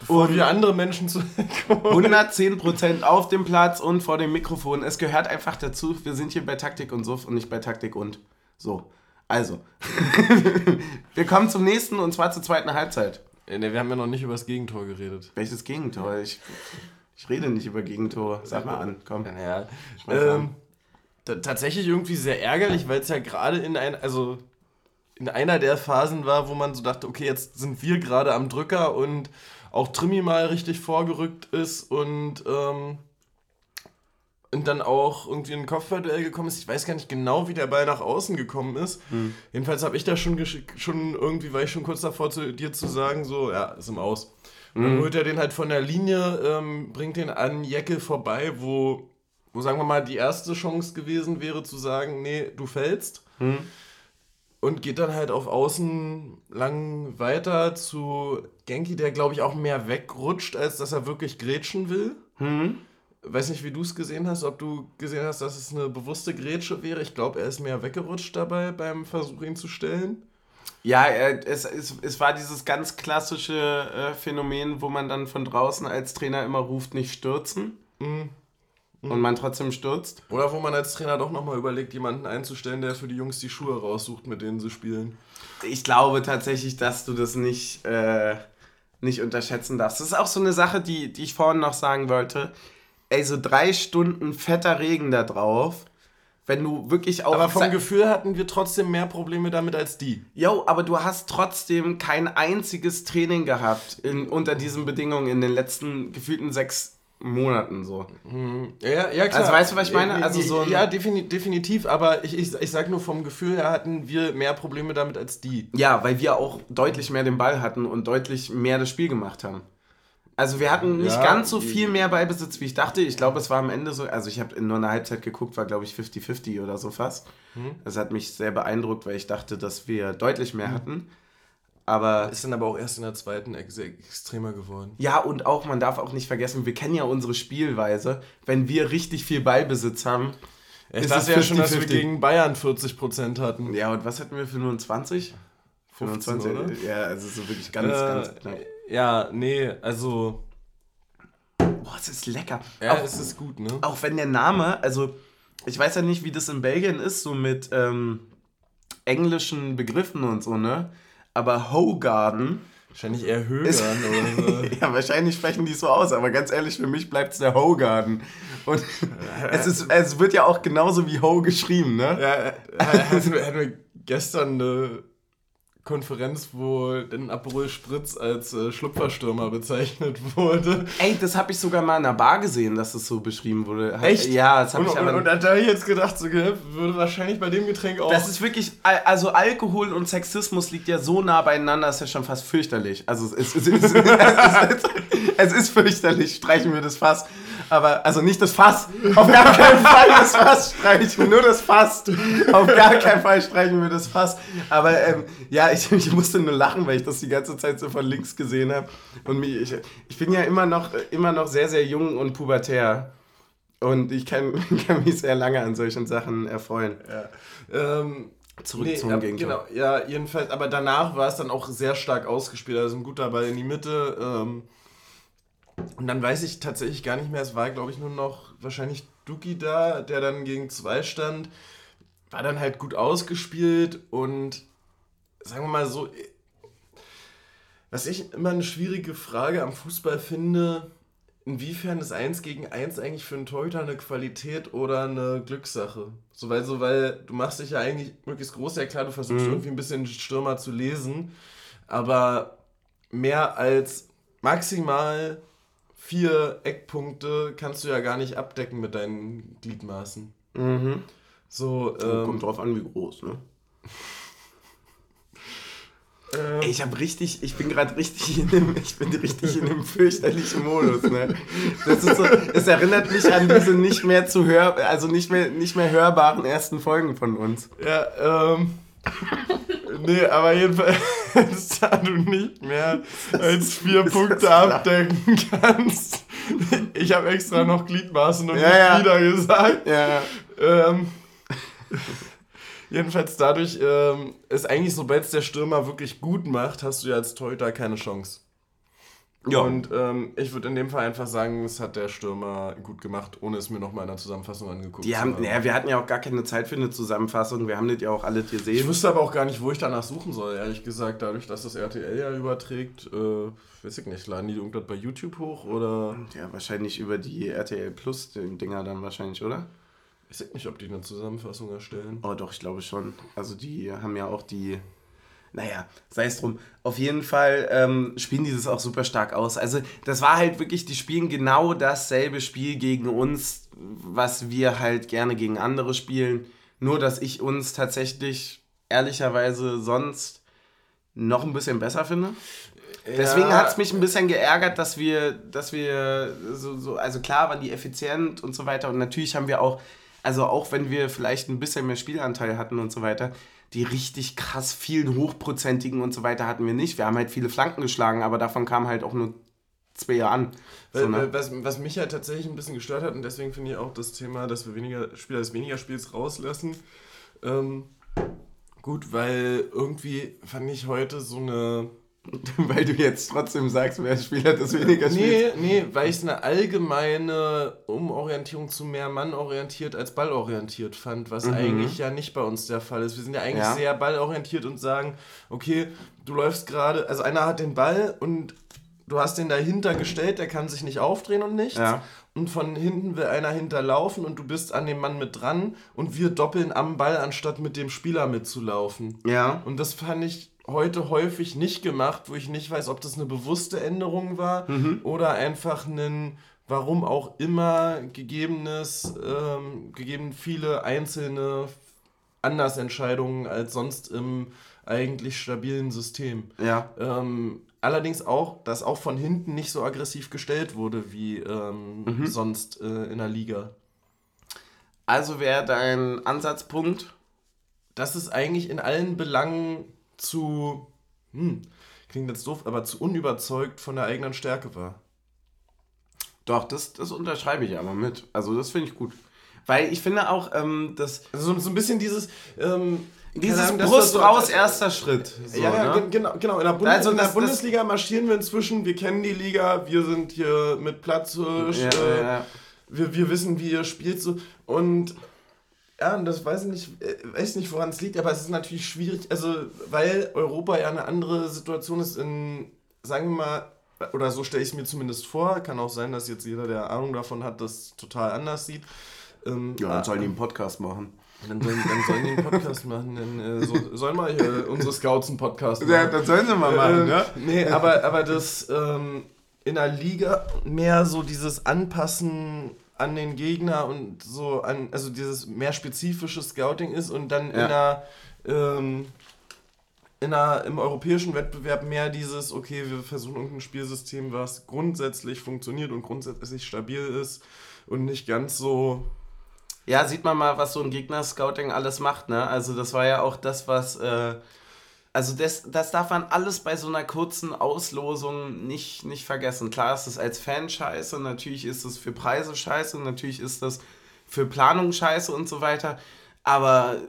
Bevor Und- wir andere Menschen zu *laughs* 110% auf dem Platz und vor dem Mikrofon. Es gehört einfach dazu. Wir sind hier bei Taktik und Suff und nicht bei Taktik und so. Also, *laughs* wir kommen zum nächsten und zwar zur zweiten Halbzeit. Ne, wir haben ja noch nicht über das Gegentor geredet. Welches Gegentor? Ich, ich rede nicht über Gegentore. Sag mal an, komm. Naja, ähm, ta- tatsächlich irgendwie sehr ärgerlich, weil es ja gerade in ein, also in einer der Phasen war, wo man so dachte, okay, jetzt sind wir gerade am Drücker und auch Trimi mal richtig vorgerückt ist und ähm, und dann auch irgendwie in ein Kopfballduell gekommen ist. Ich weiß gar nicht genau, wie der Ball nach außen gekommen ist. Jedenfalls habe ich da schon, schon irgendwie, war ich schon kurz davor, zu dir zu sagen, so, ja, ist im Aus. Und dann holt er den halt von der Linie, ähm, bringt den an Jeckel vorbei, wo, wo, sagen wir mal, die erste Chance gewesen wäre zu sagen, nee, du fällst. Und geht dann halt auf Außen lang weiter zu Genki, der, glaube ich, auch mehr wegrutscht, als dass er wirklich grätschen will. Weiß nicht, wie du es gesehen hast, ob du gesehen hast, dass es eine bewusste Grätsche wäre. Ich glaube, er ist mehr weggerutscht dabei beim Versuch, ihn zu stellen. Ja, äh, es, es, es war dieses ganz klassische äh, Phänomen, wo man dann von draußen als Trainer immer ruft, nicht stürzen. Und man trotzdem stürzt. Oder wo man als Trainer doch nochmal überlegt, jemanden einzustellen, der für die Jungs die Schuhe raussucht, mit denen sie spielen. Ich glaube tatsächlich, dass du das nicht, äh, nicht unterschätzen darfst. Das ist auch so eine Sache, die, die ich vorhin noch sagen wollte. Ey, so drei Stunden fetter Regen da drauf. Wenn du wirklich auch. Aber vom Gefühl hatten wir trotzdem mehr Probleme damit als die. Jo, aber du hast trotzdem kein einziges Training gehabt in, unter diesen Bedingungen in den letzten gefühlten sechs Monaten so. Mhm. Ja, ja, klar. Also weißt du, was ich meine? Also so ja, definitiv, aber ich, ich, ich sag nur vom Gefühl her hatten wir mehr Probleme damit als die. Ja, weil wir auch deutlich mehr den Ball hatten und deutlich mehr das Spiel gemacht haben. Also wir hatten nicht ja, ganz so viel mehr Beibesitz, wie ich dachte. Ich glaube, es war am Ende so, also ich habe in nur einer Halbzeit geguckt, war glaube ich 50-50 oder so fast. Hm. Das hat mich sehr beeindruckt, weil ich dachte, dass wir deutlich mehr hm. hatten. Aber ist dann aber auch erst in der zweiten ex extremer geworden. Ja, und auch, man darf auch nicht vergessen, wir kennen ja unsere Spielweise. Wenn wir richtig viel Ballbesitz haben, ich ist dachte ja schon, dass wir gegen Bayern 40% hatten. Ja, und was hatten wir für nur 20? 25, oder? Ja, also so wirklich ganz, äh, ganz knapp. Ja, nee, also. Boah, es ist lecker. Ja, auch, es ist gut, ne? Auch wenn der Name, also ich weiß ja nicht, wie das in Belgien ist, so mit ähm, englischen Begriffen und so, ne? Aber Hogarden. Wahrscheinlich eher Högern oder so. *laughs* ja, wahrscheinlich sprechen die so aus, aber ganz ehrlich, für mich bleibt es der Hogarden. Und *laughs* es, ist, es wird ja auch genauso wie Ho geschrieben, ne? Ja, hatten wir, hatten wir gestern eine Konferenz, wo den Aperol Spritz als äh, Schlupferstürmer bezeichnet wurde. Ey, das habe ich sogar mal in einer Bar gesehen, dass das so beschrieben wurde. Echt? Ja, das habe ich aber... Und, und da habe ich jetzt gedacht, so, würde wahrscheinlich bei dem Getränk auch... Das ist wirklich... Also Alkohol und Sexismus liegt ja so nah beieinander, ist ja schon fast fürchterlich. Also es ist, es ist, *laughs* es ist, es ist fürchterlich, streichen wir das fast. Aber, also nicht das Fass. Auf gar keinen Fall das Fass streichen. Nur das Fass. Auf gar keinen Fall streichen wir das Fass. Aber ähm, ja, ich, ich musste nur lachen, weil ich das die ganze Zeit so von links gesehen habe. Und mich, ich, ich bin ja immer noch, immer noch sehr, sehr jung und pubertär. Und ich kann, *laughs* kann mich sehr lange an solchen Sachen erfreuen. Ja. Ähm, Zurück nee, zum ja. Genau, ja, jedenfalls, aber danach war es dann auch sehr stark ausgespielt. Also ein guter Ball in die Mitte. Ähm, und dann weiß ich tatsächlich gar nicht mehr, es war, glaube ich, nur noch wahrscheinlich Duki da, der dann gegen zwei stand. War dann halt gut ausgespielt und sagen wir mal so, was ich immer eine schwierige Frage am Fußball finde, inwiefern ist 1 gegen 1 eigentlich für einen Torhüter eine Qualität oder eine Glückssache? So, weil, so, weil du machst dich ja eigentlich möglichst groß, ja klar, du versuchst mhm. irgendwie ein bisschen Stürmer zu lesen, aber mehr als maximal vier Eckpunkte kannst du ja gar nicht abdecken mit deinen Gliedmaßen. Mhm. So, ähm, Kommt drauf an, wie groß, ne? *laughs* Ähm, Ey, ich habe richtig, ich bin gerade richtig in dem, ich bin richtig in einem fürchterlichen Modus, ne? Das ist so, es erinnert mich an diese nicht mehr zu hör, also nicht mehr, nicht mehr hörbaren ersten Folgen von uns. Ja, ähm. Nee, aber jedenfalls, *laughs* da du nicht mehr als vier Punkte abdecken kannst. Ich habe extra noch Gliedmaßen und ja, Glieder ja. gesagt. Ja. Ähm, jedenfalls dadurch ähm, ist eigentlich, sobald es der Stürmer wirklich gut macht, hast du ja als Torhüter keine Chance. Ja. Und ähm, ich würde in dem Fall einfach sagen, es hat der Stürmer gut gemacht, ohne es mir nochmal in der Zusammenfassung angeguckt Die haben, naja, wir hatten ja auch gar keine Zeit für eine Zusammenfassung. Wir haben das ja auch alle gesehen. Ich wüsste aber auch gar nicht, wo ich danach suchen soll, ehrlich gesagt. Dadurch, dass das RTL ja überträgt, äh, weiß ich nicht, laden die irgendwas bei YouTube hoch oder. Ja, wahrscheinlich über die RTL Plus Dinger dann wahrscheinlich, oder? Ich weiß nicht, ob die eine Zusammenfassung erstellen. Oh, doch, ich glaube schon. Also, die haben ja auch die naja, sei es drum. Auf jeden Fall ähm, spielen die das auch super stark aus. Also, das war halt wirklich, die spielen genau dasselbe Spiel gegen uns, was wir halt gerne gegen andere spielen. Nur, dass ich uns tatsächlich ehrlicherweise sonst noch ein bisschen besser finde. Deswegen hat es mich ein bisschen geärgert, dass wir, dass wir so, so, also klar waren die effizient und so weiter. Und natürlich haben wir auch, also auch wenn wir vielleicht ein bisschen mehr Spielanteil hatten und so weiter, die richtig krass vielen hochprozentigen und so weiter hatten wir nicht. Wir haben halt viele Flanken geschlagen, aber davon kam halt auch nur zwei an. So, ne? was, was mich halt tatsächlich ein bisschen gestört hat und deswegen finde ich auch das Thema, dass wir weniger Spieler des weniger Spiels rauslassen, ähm, gut, weil irgendwie fand ich heute so eine *laughs* Weil du jetzt trotzdem sagst, wer Spieler das weniger spielt. Nee, nee, weil ich es eine allgemeine Umorientierung zu mehr Mann orientiert als ballorientiert fand, was mhm. eigentlich ja nicht bei uns der Fall ist. Wir sind ja eigentlich ja. sehr ballorientiert und sagen, okay, du läufst gerade, also einer hat den Ball und du hast den dahinter gestellt, der kann sich nicht aufdrehen und nichts. Ja. Und von hinten will einer hinterlaufen und du bist an dem Mann mit dran und wir doppeln am Ball, anstatt mit dem Spieler mitzulaufen. Ja. Und das fand ich heute häufig nicht gemacht, wo ich nicht weiß, ob das eine bewusste Änderung war mhm. oder einfach ein, warum auch immer, gegebenes, ähm, gegeben viele einzelne Andersentscheidungen als sonst im eigentlich stabilen System. Ja. Ähm, allerdings auch, dass auch von hinten nicht so aggressiv gestellt wurde wie ähm, mhm. sonst äh, in der Liga. Also wäre dein Ansatzpunkt, dass es eigentlich in allen Belangen zu, hm, klingt jetzt doof, aber zu unüberzeugt von der eigenen Stärke war. Doch, das, das unterschreibe ich aber mit. Also das finde ich gut. Weil ich finde auch, ähm, dass... Also so ein bisschen dieses... Ähm, dieses Ahnung, Brust so, raus, erster Schritt. So, ja, ja ne? genau, genau. In der, Bund also in der Bundesliga marschieren wir inzwischen, wir kennen die Liga, wir sind hier mit Platz, ja, äh, ja. Wir, wir wissen, wie ihr spielt. So. Und ja, und das weiß ich nicht, äh, weiß nicht, woran es liegt, aber es ist natürlich schwierig, also weil Europa ja eine andere Situation ist in, sagen wir mal, oder so stelle ich es mir zumindest vor, kann auch sein, dass jetzt jeder, der Ahnung davon hat, das total anders sieht. Ähm, ja, dann sollen die einen Podcast machen. Dann sollen, dann sollen die einen Podcast machen. Dann äh, so, sollen mal hier unsere Scouts einen Podcast machen. Ja, dann sollen sie mal machen, äh, ja? Nee, aber, aber das ähm, in der Liga mehr so dieses Anpassen an den Gegner und so an, also dieses mehr spezifische Scouting ist und dann ja. in einer, ähm, in einer, im europäischen Wettbewerb mehr dieses, okay, wir versuchen irgendein Spielsystem, was grundsätzlich funktioniert und grundsätzlich stabil ist und nicht ganz so. Ja, sieht man mal, was so ein Gegner-Scouting alles macht, ne? Also das war ja auch das, was äh, also das, das darf man alles bei so einer kurzen Auslosung nicht, nicht vergessen. Klar ist es als Fan scheiße, natürlich ist es für Preise scheiße, natürlich ist das für Planung scheiße und so weiter. Aber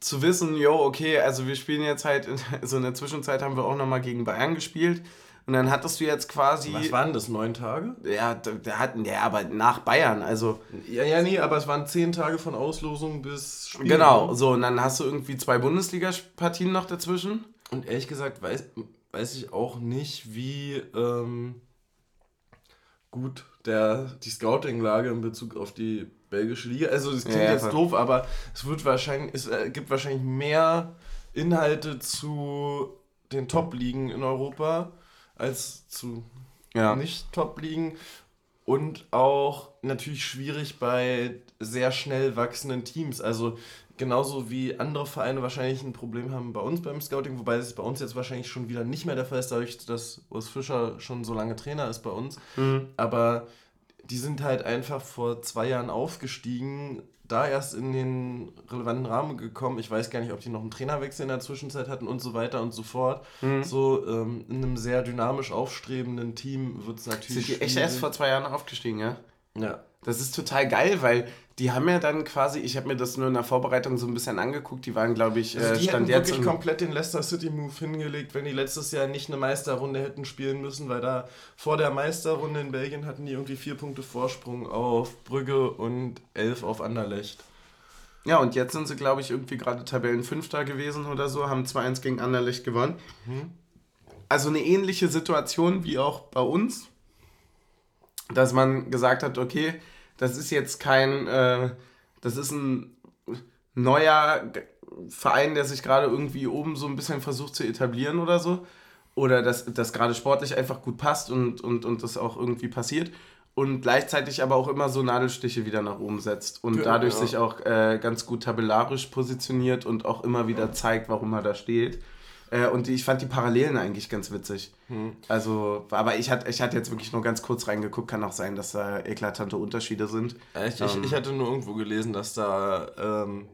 zu wissen, jo, okay, also wir spielen jetzt halt, in, *laughs* also in der Zwischenzeit haben wir auch nochmal gegen Bayern gespielt. Und dann hattest du jetzt quasi. Was waren das, neun Tage? Ja, der hatten, ja, aber nach Bayern, also. Ja, ja, nee, aber es waren zehn Tage von Auslosung bis Spiel. Genau, so, und dann hast du irgendwie zwei Bundesligapartien noch dazwischen. Und ehrlich gesagt weiß, weiß ich auch nicht, wie ähm, gut der, die Scouting-Lage in Bezug auf die belgische Liga. Also es klingt ja, jetzt doof, aber es wird wahrscheinlich, es äh, gibt wahrscheinlich mehr Inhalte zu den Top-Ligen in Europa als zu ja. Nicht-Top-Ligen. Und auch natürlich schwierig bei sehr schnell wachsenden Teams. Also genauso wie andere Vereine wahrscheinlich ein Problem haben bei uns beim Scouting, wobei es bei uns jetzt wahrscheinlich schon wieder nicht mehr der Fall ist, dadurch, dass Urs Fischer schon so lange Trainer ist bei uns. Mhm. Aber die sind halt einfach vor zwei Jahren aufgestiegen, da erst in den relevanten Rahmen gekommen. Ich weiß gar nicht, ob die noch einen Trainerwechsel in der Zwischenzeit hatten und so weiter und so fort. Mhm. So ähm, in einem sehr dynamisch aufstrebenden Team wird es natürlich. Sind die echt erst vor zwei Jahren aufgestiegen, ja? Ja. Das ist total geil, weil die haben ja dann quasi, ich habe mir das nur in der Vorbereitung so ein bisschen angeguckt, die waren, glaube ich, also die äh, stand hätten jetzt wirklich komplett den Leicester City Move hingelegt, wenn die letztes Jahr nicht eine Meisterrunde hätten spielen müssen, weil da vor der Meisterrunde in Belgien hatten die irgendwie vier Punkte Vorsprung auf Brügge und elf auf Anderlecht. Ja, und jetzt sind sie, glaube ich, irgendwie gerade Tabellenfünfter gewesen oder so, haben 2-1 gegen Anderlecht gewonnen. Mhm. Also eine ähnliche Situation wie auch bei uns, dass man gesagt hat, okay, das ist jetzt kein, äh, das ist ein neuer Verein, der sich gerade irgendwie oben so ein bisschen versucht zu etablieren oder so. Oder dass das gerade sportlich einfach gut passt und, und, und das auch irgendwie passiert. Und gleichzeitig aber auch immer so Nadelstiche wieder nach oben setzt und ja, dadurch ja. sich auch äh, ganz gut tabellarisch positioniert und auch immer wieder zeigt, warum er da steht. Äh, und ich fand die Parallelen eigentlich ganz witzig. Hm. Also, aber ich hatte, ich hatte jetzt wirklich nur ganz kurz reingeguckt. Kann auch sein, dass da eklatante Unterschiede sind. Ich, ähm, ich, ich hatte nur irgendwo gelesen, dass da. Ähm,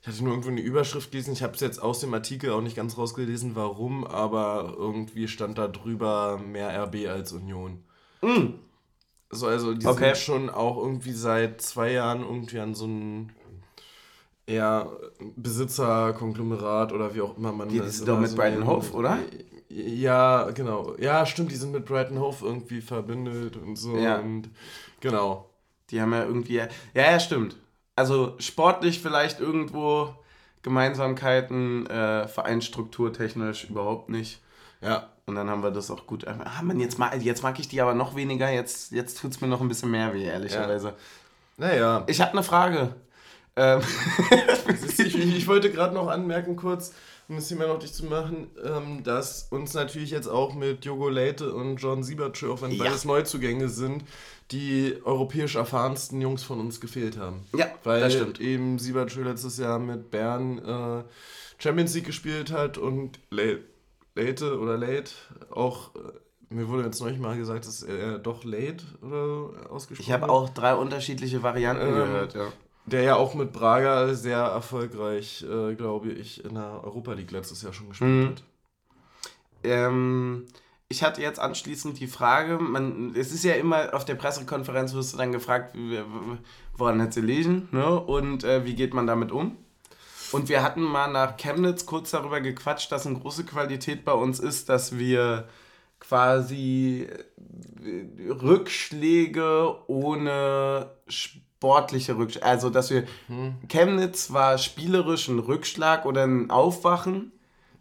ich hatte nur irgendwo eine Überschrift gelesen. Ich habe es jetzt aus dem Artikel auch nicht ganz rausgelesen, warum, aber irgendwie stand da drüber mehr RB als Union. Mm. So, also die okay. sind schon auch irgendwie seit zwei Jahren irgendwie an so einem ja, Besitzer, Konglomerat oder wie auch immer man die, das. Die sind doch mit Brighton Hove, oder? Ja, genau. Ja, stimmt, die sind mit Brighton Hove irgendwie verbündet und so. Ja. Und genau. Die haben ja irgendwie. Ja, ja, stimmt. Also sportlich vielleicht irgendwo Gemeinsamkeiten, äh, Vereinsstrukturtechnisch überhaupt nicht. Ja. Und dann haben wir das auch gut. Ah, man, jetzt, mag, jetzt mag ich die aber noch weniger. Jetzt, jetzt tut es mir noch ein bisschen mehr weh, ehrlicherweise. Ja. Naja. Ich habe eine Frage. Ähm. ich, ich, wollte gerade noch anmerken, kurz, um es hier mal noch dich zu machen, ähm, dass uns natürlich jetzt auch mit Jogo Leite und John Siebertschö, auch wenn ja. beides Neuzugänge sind, die europäisch erfahrensten Jungs von uns gefehlt haben. Ja, Weil das stimmt. eben Siebertschö letztes Jahr mit Bern äh, Champions League gespielt hat und Leite oder Late auch, äh, mir wurde jetzt neulich mal gesagt, dass er doch Late oder ausgesprochen Ich habe auch drei unterschiedliche Varianten ähm, gehört, ja. Der ja auch mit Braga sehr erfolgreich, äh, glaube ich, in der Europa League letztes Jahr schon gespielt mhm. hat. Ähm, ich hatte jetzt anschließend die Frage, man, es ist ja immer auf der Pressekonferenz wirst du dann gefragt, woran hat sie liegen ne? und äh, wie geht man damit um? Und wir hatten mal nach Chemnitz kurz darüber gequatscht, dass eine große Qualität bei uns ist, dass wir quasi äh, Rückschläge ohne sportliche Rückschläge, also dass wir hm. Chemnitz war spielerisch ein Rückschlag oder ein Aufwachen,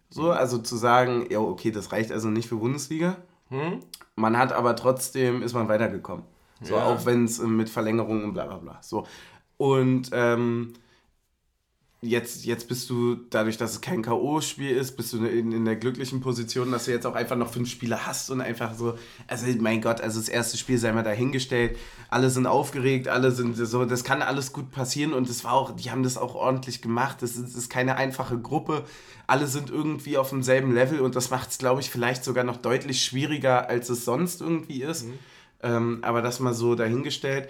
so, also zu sagen, ja, okay, das reicht also nicht für Bundesliga. Hm. Man hat aber trotzdem, ist man weitergekommen. So, ja. auch wenn es mit Verlängerung und bla bla bla. So. Und ähm, jetzt, jetzt bist du, dadurch, dass es kein K.O.-Spiel ist, bist du in, in der glücklichen Position, dass du jetzt auch einfach noch fünf Spiele hast und einfach so, also mein Gott, also das erste Spiel sei mal dahingestellt, alle sind aufgeregt, alle sind so, das kann alles gut passieren und es war auch, die haben das auch ordentlich gemacht, das ist, das ist keine einfache Gruppe, alle sind irgendwie auf demselben Level und das macht es, glaube ich, vielleicht sogar noch deutlich schwieriger, als es sonst irgendwie ist, mhm. ähm, aber das mal so dahingestellt.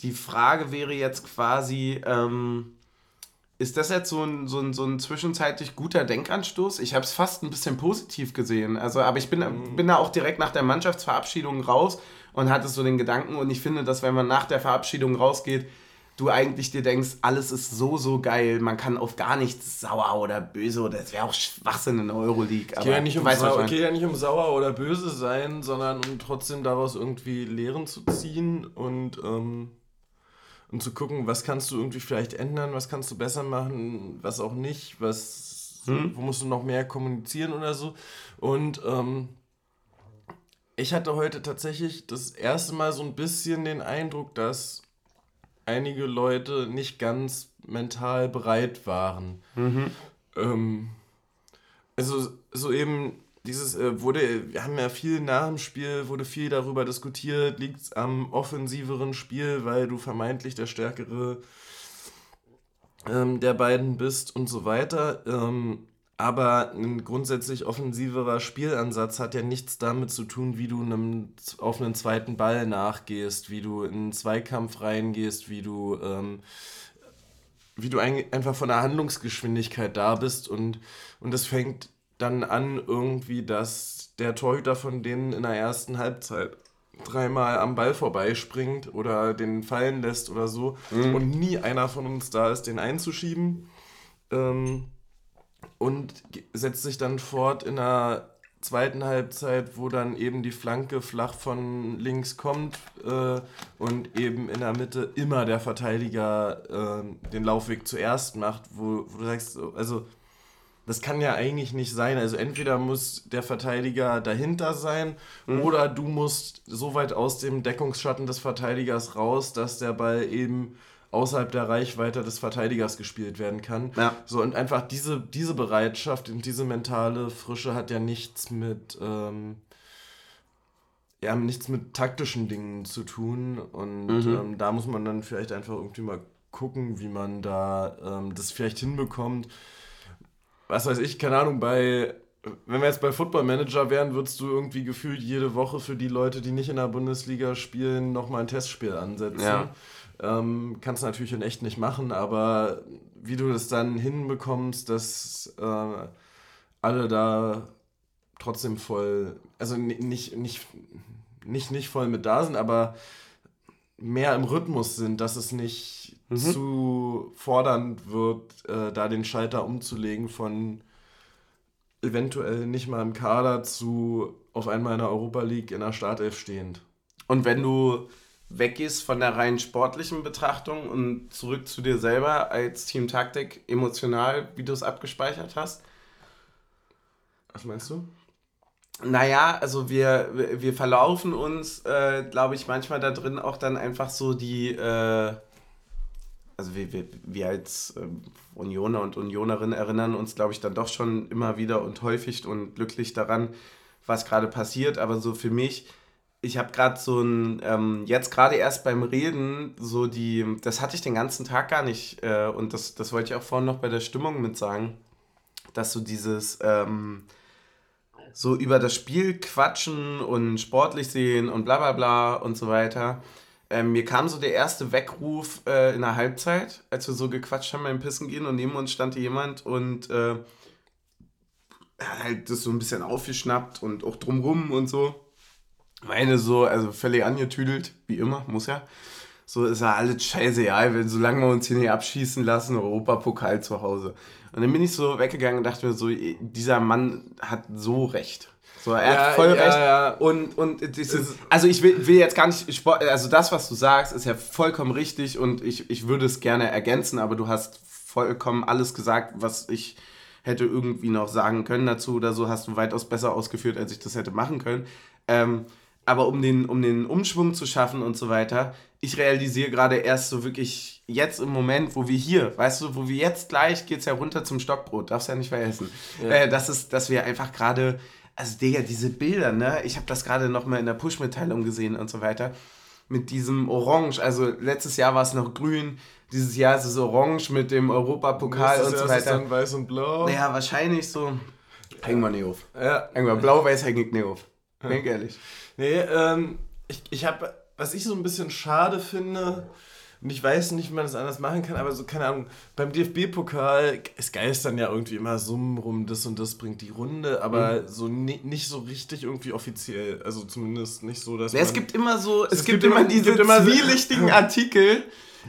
Die Frage wäre jetzt quasi, ähm, ist das jetzt so ein, so ein, so ein zwischenzeitlich guter Denkanstoß? Ich habe es fast ein bisschen positiv gesehen. Also, aber ich bin, mhm. bin da auch direkt nach der Mannschaftsverabschiedung raus und hatte so den Gedanken. Und ich finde, dass wenn man nach der Verabschiedung rausgeht, du eigentlich dir denkst, alles ist so, so geil, man kann auf gar nichts sauer oder böse oder es wäre auch Schwachsinn in der Euroleague. Es geht, ja nicht um sauer, geht ja nicht um sauer oder böse sein, sondern um trotzdem daraus irgendwie Lehren zu ziehen und ähm, und zu gucken, was kannst du irgendwie vielleicht ändern, was kannst du besser machen, was auch nicht, was, hm? wo musst du noch mehr kommunizieren oder so. Und ähm, ich hatte heute tatsächlich das erste Mal so ein bisschen den Eindruck, dass einige Leute nicht ganz mental bereit waren. Mhm. Ähm, also so eben dieses äh, wurde, wir haben ja viel nach dem Spiel, wurde viel darüber diskutiert, liegt es am offensiveren Spiel, weil du vermeintlich der stärkere ähm, der beiden bist und so weiter. Ähm, aber ein grundsätzlich offensiverer Spielansatz hat ja nichts damit zu tun, wie du einem, auf einen zweiten Ball nachgehst, wie du in einen Zweikampf reingehst, wie du, ähm, wie du ein, einfach von der Handlungsgeschwindigkeit da bist und, und das fängt dann an irgendwie, dass der Torhüter von denen in der ersten Halbzeit dreimal am Ball vorbeispringt oder den fallen lässt oder so mhm. und nie einer von uns da ist, den einzuschieben. Ähm, und setzt sich dann fort in der zweiten Halbzeit, wo dann eben die Flanke flach von links kommt äh, und eben in der Mitte immer der Verteidiger äh, den Laufweg zuerst macht, wo, wo du sagst, also das kann ja eigentlich nicht sein. Also entweder muss der Verteidiger dahinter sein mhm. oder du musst so weit aus dem Deckungsschatten des Verteidigers raus, dass der Ball eben außerhalb der Reichweite des Verteidigers gespielt werden kann. Ja. So und einfach diese, diese Bereitschaft und diese mentale Frische hat ja nichts mit ähm, ja, nichts mit taktischen Dingen zu tun und mhm. ähm, da muss man dann vielleicht einfach irgendwie mal gucken, wie man da ähm, das vielleicht hinbekommt was weiß ich, keine Ahnung, bei, wenn wir jetzt bei Football Manager wären, würdest du irgendwie gefühlt jede Woche für die Leute, die nicht in der Bundesliga spielen, nochmal ein Testspiel ansetzen. Ja. Ähm, kannst du natürlich in echt nicht machen, aber wie du das dann hinbekommst, dass äh, alle da trotzdem voll, also nicht, nicht, nicht, nicht voll mit da sind, aber mehr im Rhythmus sind, dass es nicht mhm. zu fordernd wird, äh, da den Schalter umzulegen von eventuell nicht mal im Kader zu auf einmal in der Europa League in der Startelf stehend. Und wenn du weggehst von der rein sportlichen Betrachtung und zurück zu dir selber als Team Taktik emotional, wie du es abgespeichert hast? Was meinst du? Naja, also wir, wir verlaufen uns, äh, glaube ich, manchmal da drin auch dann einfach so die, äh, also wir, wir, wir als äh, Unioner und Unionerin erinnern uns, glaube ich, dann doch schon immer wieder und häufig und glücklich daran, was gerade passiert. Aber so für mich, ich habe gerade so ein, ähm, jetzt gerade erst beim Reden, so die, das hatte ich den ganzen Tag gar nicht äh, und das, das wollte ich auch vorhin noch bei der Stimmung mit sagen, dass so dieses, ähm, so über das Spiel quatschen und sportlich sehen und bla bla bla und so weiter. Ähm, mir kam so der erste Weckruf äh, in der Halbzeit, als wir so gequatscht haben beim Pissen gehen und neben uns stand jemand und äh, halt das so ein bisschen aufgeschnappt und auch drumrum und so. Meine so, also völlig angetüdelt, wie immer, muss ja. So ist ja alles scheiße, ja, wenn, solange wir uns hier nicht abschießen lassen, Europapokal zu Hause. Und dann bin ich so weggegangen und dachte mir so, dieser Mann hat so recht. So, er ja, hat voll ja, recht. Ja. Und, und dieses, also ich will, will jetzt gar nicht, also das, was du sagst, ist ja vollkommen richtig und ich, ich würde es gerne ergänzen, aber du hast vollkommen alles gesagt, was ich hätte irgendwie noch sagen können dazu oder so, hast du weitaus besser ausgeführt, als ich das hätte machen können. Ähm, aber um den, um den Umschwung zu schaffen und so weiter, ich realisiere gerade erst so wirklich jetzt im Moment, wo wir hier, weißt du, wo wir jetzt gleich geht es ja runter zum Stockbrot, darfst ja nicht vergessen. Ja. Äh, das ist, dass wir einfach gerade, also Digga, diese Bilder, ne, ich habe das gerade nochmal in der Push-Mitteilung gesehen und so weiter, mit diesem Orange, also letztes Jahr war es noch grün, dieses Jahr ist es orange mit dem Europapokal und so weiter. Ist dann weiß und blau. Naja, wahrscheinlich so. Hängen wir nicht auf. Ja. Hängen wir blau-weiß hängt nicht auf. Denk ehrlich. Nee, ähm, ich, ich habe, was ich so ein bisschen schade finde, und ich weiß nicht, wie man das anders machen kann, aber so, keine Ahnung, beim DFB-Pokal, es geistern ja irgendwie immer Summen rum, das und das bringt die Runde, aber mhm. so ni nicht so richtig irgendwie offiziell. Also zumindest nicht so, dass. Ja, es gibt immer so, es, es gibt, gibt, immer diese gibt immer zwielichtigen *laughs* Artikel.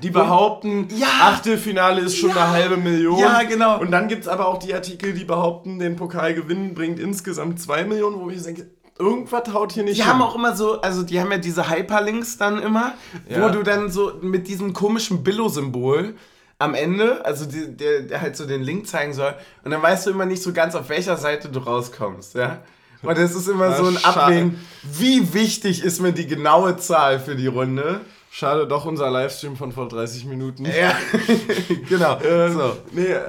Die behaupten, ja. Achtelfinale ist schon ja. eine halbe Million. Ja, genau. Und dann gibt es aber auch die Artikel, die behaupten, den Pokal gewinnen bringt insgesamt zwei Millionen, wo ich denke, irgendwas haut hier nicht Die hin. haben auch immer so, also die haben ja diese Hyperlinks dann immer, ja. wo du dann so mit diesem komischen Billo-Symbol am Ende, also die, der, der halt so den Link zeigen soll, und dann weißt du immer nicht so ganz, auf welcher Seite du rauskommst, ja. Und das ist immer Na, so ein Abwägen, wie wichtig ist mir die genaue Zahl für die Runde. Schade, doch unser Livestream von vor 30 Minuten. Ja, *laughs* genau. Ähm, so. Nee, äh,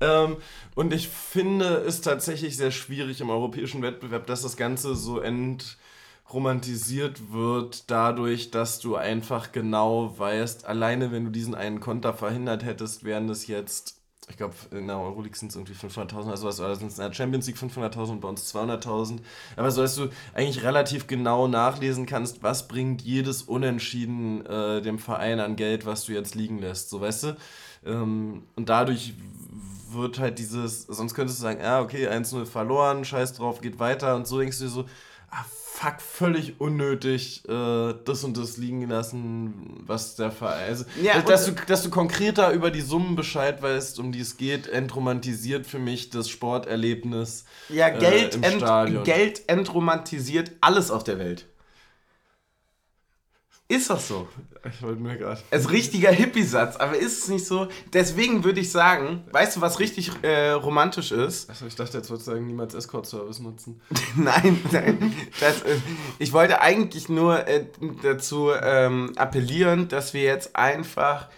ähm, und ich finde es tatsächlich sehr schwierig im europäischen Wettbewerb, dass das Ganze so entromantisiert wird, dadurch, dass du einfach genau weißt, alleine wenn du diesen einen Konter verhindert hättest, wären das jetzt ich glaube, in der Euroleague sind es irgendwie 500.000 also was, oder sind es in der Champions League 500.000 und bei uns 200.000. Aber so, dass du eigentlich relativ genau nachlesen kannst, was bringt jedes Unentschieden äh, dem Verein an Geld, was du jetzt liegen lässt, so weißt du? Ähm, und dadurch wird halt dieses, sonst könntest du sagen, ja, okay, 1-0 verloren, scheiß drauf, geht weiter und so denkst du dir so, ah, fuck, völlig unnötig äh, das und das liegen lassen, was der Verein. Also, ja, dass, du, dass du konkreter über die Summen Bescheid weißt, um die es geht, entromantisiert für mich das Sporterlebnis. Ja, Geld, äh, ent. Geld entromantisiert alles auf der Welt. Ist das so? Ich wollte mir gerade. Es ist ein richtiger Hippie-Satz, aber ist es nicht so? Deswegen würde ich sagen, weißt du, was richtig äh, romantisch ist? Achso, ich dachte, jetzt wolltest du sagen, niemals Escort-Service nutzen. *laughs* nein, nein. Das, äh, ich wollte eigentlich nur äh, dazu ähm, appellieren, dass wir jetzt einfach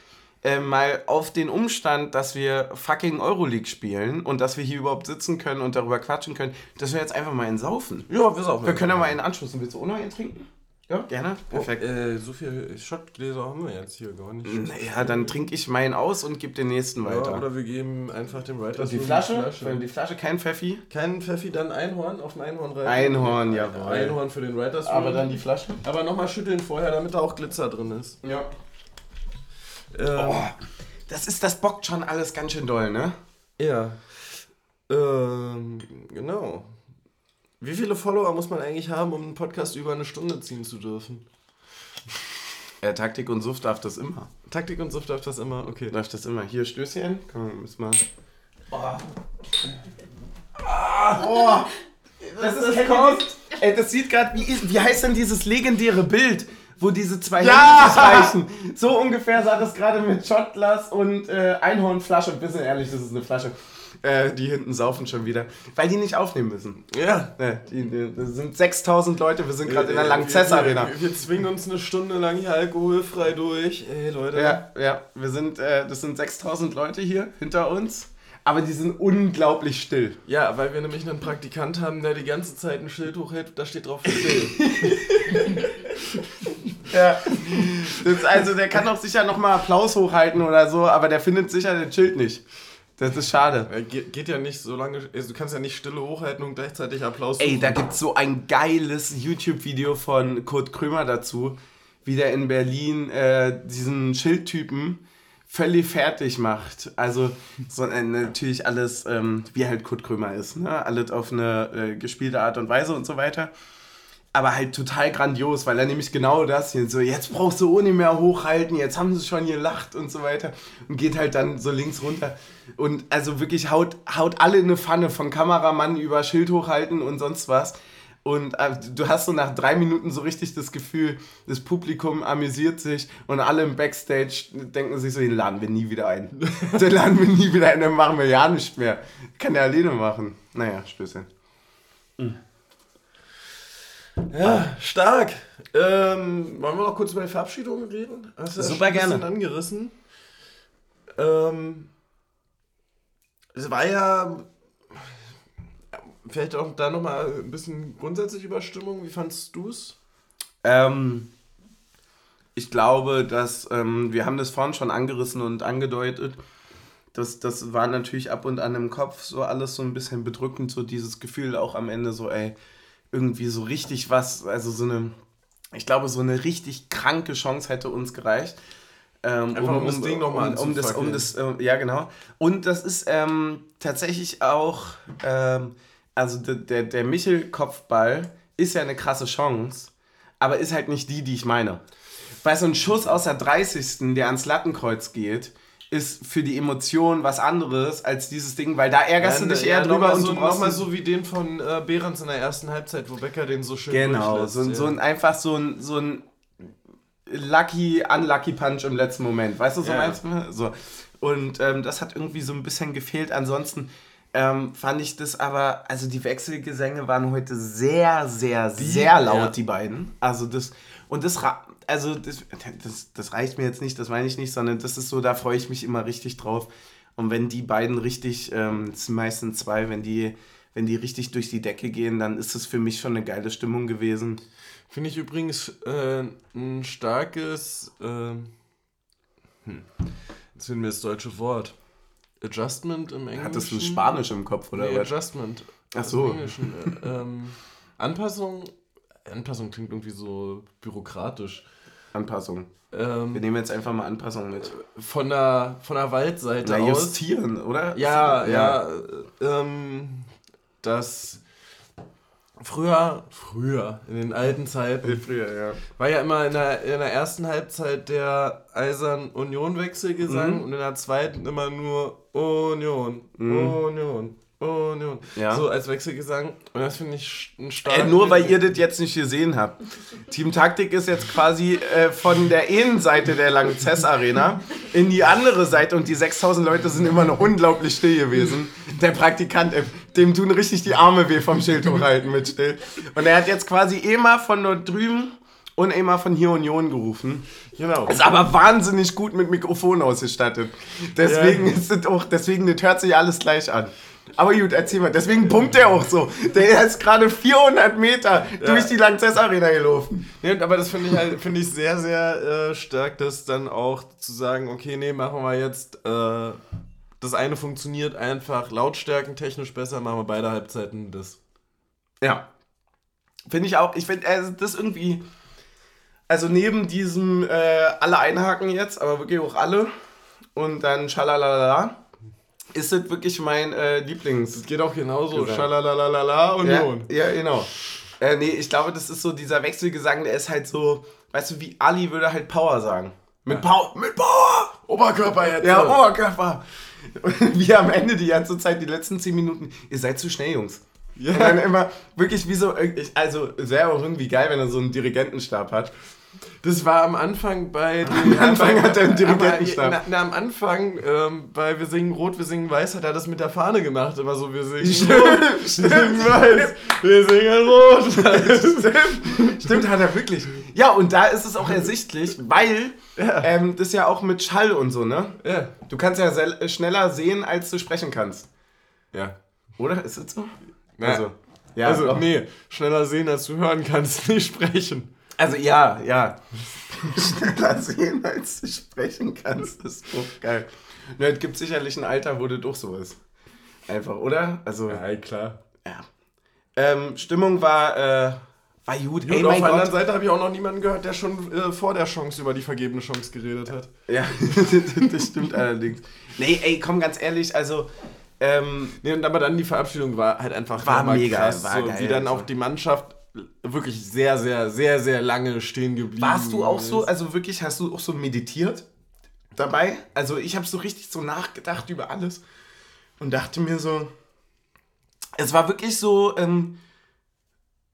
äh, mal auf den Umstand, dass wir fucking Euroleague spielen und dass wir hier überhaupt sitzen können und darüber quatschen können, dass wir jetzt einfach mal einen saufen. Ja, wir saufen. Wir können ja mal einen anschließen. Willst du auch noch einen trinken? Ja, gerne. Oh, Perfekt. Oh, äh, so viele Schottgläser haben wir jetzt hier gar nicht. Naja, dann trinke ich meinen aus und gebe den nächsten weiter. Ja, oder wir geben einfach dem Writer die Flasche. die Flasche. Die Flasche, kein Pfeffi. Kein Pfeffi, dann Einhorn auf ein Einhorn rein. Einhorn, jawohl. Einhorn für den Writers Aber dann die Flasche. Aber nochmal schütteln vorher, damit da auch Glitzer drin ist. Ja. Ähm, oh, das ist, das bockt schon alles ganz schön doll, ne? Ja. Ähm, genau. Wie viele Follower muss man eigentlich haben, um einen Podcast über eine Stunde ziehen zu dürfen? Äh, Taktik und Suft darf das immer. Taktik und Suft darf das immer, okay. Darf das immer. Hier, Stößchen. Komm, müssen wir. Oh. Oh. Das ist das kommt. Ey, das sieht gerade, wie, wie heißt denn dieses legendäre Bild, wo diese zwei Ja! Hände sich reichen? So ungefähr sah das gerade mit Shotglas und äh, Einhornflasche. Ein bisschen ehrlich, das ist eine Flasche. Äh, die hinten saufen schon wieder, weil die nicht aufnehmen müssen. Ja. Ne, die, die, das sind 6000 Leute, wir sind gerade in der Langzess-Arena. Wir, wir zwingen uns eine Stunde lang hier alkoholfrei durch. Ey, Leute. Ja, ja, wir sind, äh, das sind 6000 Leute hier hinter uns, aber die sind unglaublich still. Ja, weil wir nämlich einen Praktikant haben, der die ganze Zeit ein Schild hochhält, da steht drauf still. *laughs* *laughs* Ja. Das, also der kann auch sicher nochmal Applaus hochhalten oder so, aber der findet sicher den Schild nicht. Das ist schade. Ja, geht, geht ja nicht so lange, also du kannst ja nicht Stille hochhalten und gleichzeitig Applaus Ey, da suchen. gibt's so ein geiles YouTube-Video von Kurt Krömer dazu, wie der in Berlin äh, diesen Schildtypen völlig fertig macht. Also so, äh, natürlich alles, ähm, wie halt Kurt Krömer ist, ne? Alles auf eine äh, gespielte Art und Weise und so weiter. Aber halt total grandios, weil er nämlich genau das hier so, jetzt brauchst du ohne mehr hochhalten, jetzt haben sie schon gelacht und so weiter. Und geht halt dann so links runter. Und also wirklich haut, haut alle in eine Pfanne, von Kameramann über Schild hochhalten und sonst was. Und äh, du hast so nach drei Minuten so richtig das Gefühl, das Publikum amüsiert sich und alle im Backstage denken sich so, den laden wir nie wieder ein. *laughs* Den laden wir nie wieder ein, dann machen wir ja nicht mehr. Kann der alleine machen. Naja, Stößchen. Ja, stark. Ähm, wollen wir noch kurz über die Verabschiedung reden? Hast du Super gerne. angerissen. Ähm, es war ja vielleicht auch da nochmal ein bisschen grundsätzlich über Stimmung. Wie fandst du es? Ähm, ich glaube, dass ähm, wir haben das vorhin schon angerissen und angedeutet. Das, das war natürlich ab und an im Kopf so alles so ein bisschen bedrückend, so dieses Gefühl auch am Ende so, ey, irgendwie so richtig was, also so eine, ich glaube, so eine richtig kranke Chance hätte uns gereicht. Ähm, Einfach um das Ding noch mal um, um das, um das, äh, ja genau. Und das ist ähm, tatsächlich auch, ähm, also der, der, der Michel-Kopfball ist ja eine krasse Chance, aber ist halt nicht die, die ich meine. Weil so ein Schuss aus der 30. der ans Lattenkreuz geht, ist für die Emotion was anderes als dieses Ding, weil da ärgerst du dich eher drüber nochmal und so, du brauchst nochmal so wie den von äh, Behrens in der ersten Halbzeit, wo Becker den so schön Genau, so, ein- ja. so ein einfach so ein, so ein lucky, unlucky Punch im letzten Moment. Weißt du, so Ja. meinst du? So. Und ähm, das hat irgendwie so ein bisschen gefehlt. Ansonsten ähm, fand ich das aber, also die Wechselgesänge waren heute sehr, sehr, sehr laut, ja. die beiden. Also das, und das, also das, das, das reicht mir jetzt nicht, das meine ich nicht, sondern das ist so, da freue ich mich immer richtig drauf. Und wenn die beiden richtig, ähm, sind meistens zwei, wenn die, wenn die richtig durch die Decke gehen, dann ist es für mich schon eine geile Stimmung gewesen. Finde ich übrigens äh, ein starkes, äh, hm, jetzt finden wir das deutsche Wort. Adjustment im Englischen. Hattest du Spanisch im Kopf, oder Nee? Adjustment. Ach so. Im Englischen. Äh, ähm, Anpassung. Anpassung klingt irgendwie so bürokratisch. Anpassung. Wir Ähm, nehmen jetzt einfach mal Anpassung mit. von der, von der Waldseite Na, aus. justieren, oder? Ja, ja. äh, ähm, das früher, früher, in den alten Zeiten, Früher, ja. war ja immer in der, in der ersten Halbzeit der Eisern Union-Wechselgesang Mhm. und in der zweiten immer nur Union, Union, Union. Ja. So als Wechselgesang. Und das finde ich ein stark. Äh, nur weil ihr das jetzt nicht gesehen habt. Team Taktik ist jetzt quasi äh, von der Innenseite der Langzess Arena in die andere Seite und die 6000 Leute sind immer noch unglaublich still gewesen. Der Praktikant, äh, dem tun richtig die Arme weh vom Schild hochhalten mit still. Und er hat jetzt quasi immer von dort drüben und immer von hier Union gerufen. Genau. Ist aber wahnsinnig gut mit Mikrofon ausgestattet. Deswegen Ja. ist es auch, deswegen das hört sich alles gleich an. Aber gut, erzähl mal. Deswegen pumpt er auch so. Der *laughs* ist gerade 400 Meter durch die Lanxess Arena gelaufen. Ja, aber das finde ich halt, finde ich sehr, sehr äh, stark, das dann auch zu sagen, okay, nee, machen wir jetzt, äh, das eine funktioniert einfach lautstärkentechnisch besser, machen wir beide Halbzeiten das. Ja. Finde ich auch. Ich finde, äh, das irgendwie. Also neben diesem äh, alle einhaken jetzt, aber wirklich auch alle. Und dann schalalala. Ist das wirklich mein äh, Lieblings. Das geht auch genauso, schalalalala, Union. Ja, ja genau. Äh, nee, ich glaube, das ist so dieser Wechselgesang, der ist halt so weißt du, wie Ali würde halt Power sagen. Mit Power, mit Power! Oberkörper jetzt. Ja, Oberkörper. *laughs* Und wir am Ende die ganze Zeit, die letzten 10 Minuten, ihr seid zu schnell, Jungs. Ja. Und dann immer wirklich wie so, also wäre auch irgendwie geil, wenn er so einen Dirigentenstab hat. Das war am Anfang bei *laughs* Am Anfang hat er einen Dirigentenstab. Na, na, am Anfang ähm, bei Wir singen Rot, wir singen Weiß hat er das mit der Fahne gemacht. Immer so, wir singen Stimmt. Rot, wir singen Weiß, wir singen Rot. *laughs* Stimmt. Stimmt, hat er wirklich. Ja, und da ist es auch ersichtlich, weil ja. Ähm, das ist ja auch mit Schall und so, ne? Ja. Du kannst ja schneller sehen, als du sprechen kannst. Ja. Oder? Ist das so? Na, also, ja, also doch. nee, schneller sehen, als du hören kannst, *laughs* nicht sprechen. Also ja, ja. *laughs* schneller sehen, als du sprechen kannst, ist so geil. Nur, es gibt sicherlich ein Alter, wo das doch so ist. Einfach, oder? Also, ja, klar. Ja. Ähm, Stimmung war, äh, war gut. Ey, und auf der anderen Seite habe ich auch noch niemanden gehört, der schon äh, vor der Chance über die vergebene Chance geredet hat. Ja, *laughs* das stimmt allerdings. Nee, ey, komm, ganz ehrlich, also ähm, nee, und aber dann die Verabschiedung war halt einfach war mega, krass, war so, geil, wie dann also. auch die Mannschaft wirklich sehr, sehr, sehr, sehr lange stehen geblieben Warst du auch so, also wirklich, hast du auch so meditiert dabei? Also ich habe so richtig so nachgedacht über alles und dachte mir so, es war wirklich so, ähm,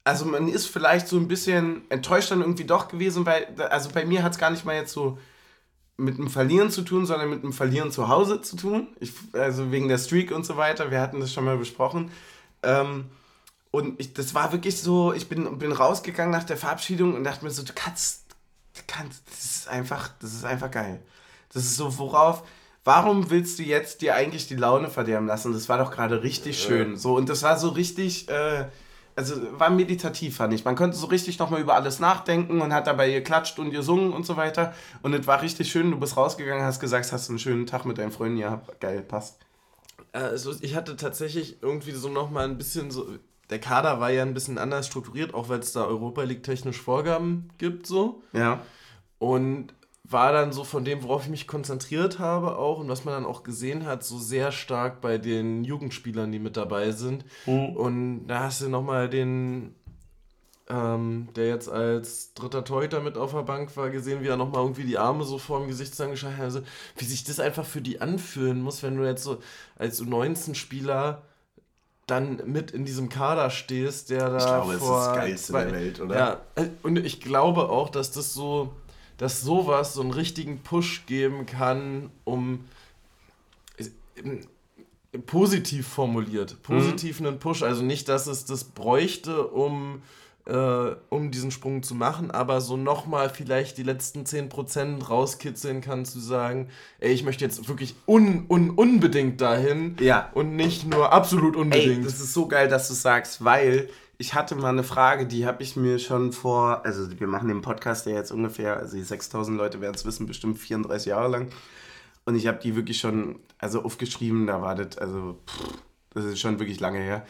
also man ist vielleicht so ein bisschen enttäuscht dann irgendwie doch gewesen, weil, also bei mir hat es gar nicht mal jetzt so mit dem Verlieren zu tun, sondern mit dem Verlieren zu Hause zu tun. Ich, also wegen der Streak und so weiter. Wir hatten das schon mal besprochen. Ähm, und ich, das war wirklich so, ich bin, bin rausgegangen nach der Verabschiedung und dachte mir so, du kannst, du kannst, das ist einfach, das ist einfach geil. Das ist so, worauf, warum willst du jetzt dir eigentlich die Laune verderben lassen? Das war doch gerade richtig schön. So, und das war so richtig, äh, also war meditativ, fand ich. Man konnte so richtig nochmal über alles nachdenken und hat dabei geklatscht und gesungen und so weiter. Und es war richtig schön. Du bist rausgegangen, hast gesagt, hast du einen schönen Tag mit deinen Freunden. Ja, geil, passt. Also ich hatte tatsächlich irgendwie so nochmal ein bisschen so. Der Kader war ja ein bisschen anders strukturiert, auch weil es da Europa League technisch Vorgaben gibt, so. Ja. Und war dann so von dem, worauf ich mich konzentriert habe auch und was man dann auch gesehen hat, so sehr stark bei den Jugendspielern, die mit dabei sind. Mhm. Und da hast du nochmal den, ähm, der jetzt als dritter Torhüter mit auf der Bank war, gesehen, wie er nochmal irgendwie die Arme so vor dem Gesicht zusammengeschlagen hat. Also, wie sich das einfach für die anfühlen muss, wenn du jetzt so als U19-Spieler dann mit in diesem Kader stehst, der da. Ich glaube, vor, es ist das Geilste der Welt, oder? Ja, und ich glaube auch, dass das so dass sowas so einen richtigen Push geben kann, um positiv formuliert, positiv mhm. einen Push, also nicht, dass es das bräuchte, um äh, um diesen Sprung zu machen, aber so nochmal vielleicht die letzten 10% rauskitzeln kann, zu sagen, ey, ich möchte jetzt wirklich un, un, unbedingt dahin ja. und nicht nur absolut unbedingt. Ey, das ist so geil, dass du sagst, weil ich hatte mal eine Frage, die habe ich mir schon vor, also wir machen den Podcast ja jetzt ungefähr, also die 6000 Leute werden es wissen, bestimmt 34 Jahre lang. Und ich habe die wirklich schon, also aufgeschrieben, da war das, also pff, das ist schon wirklich lange her.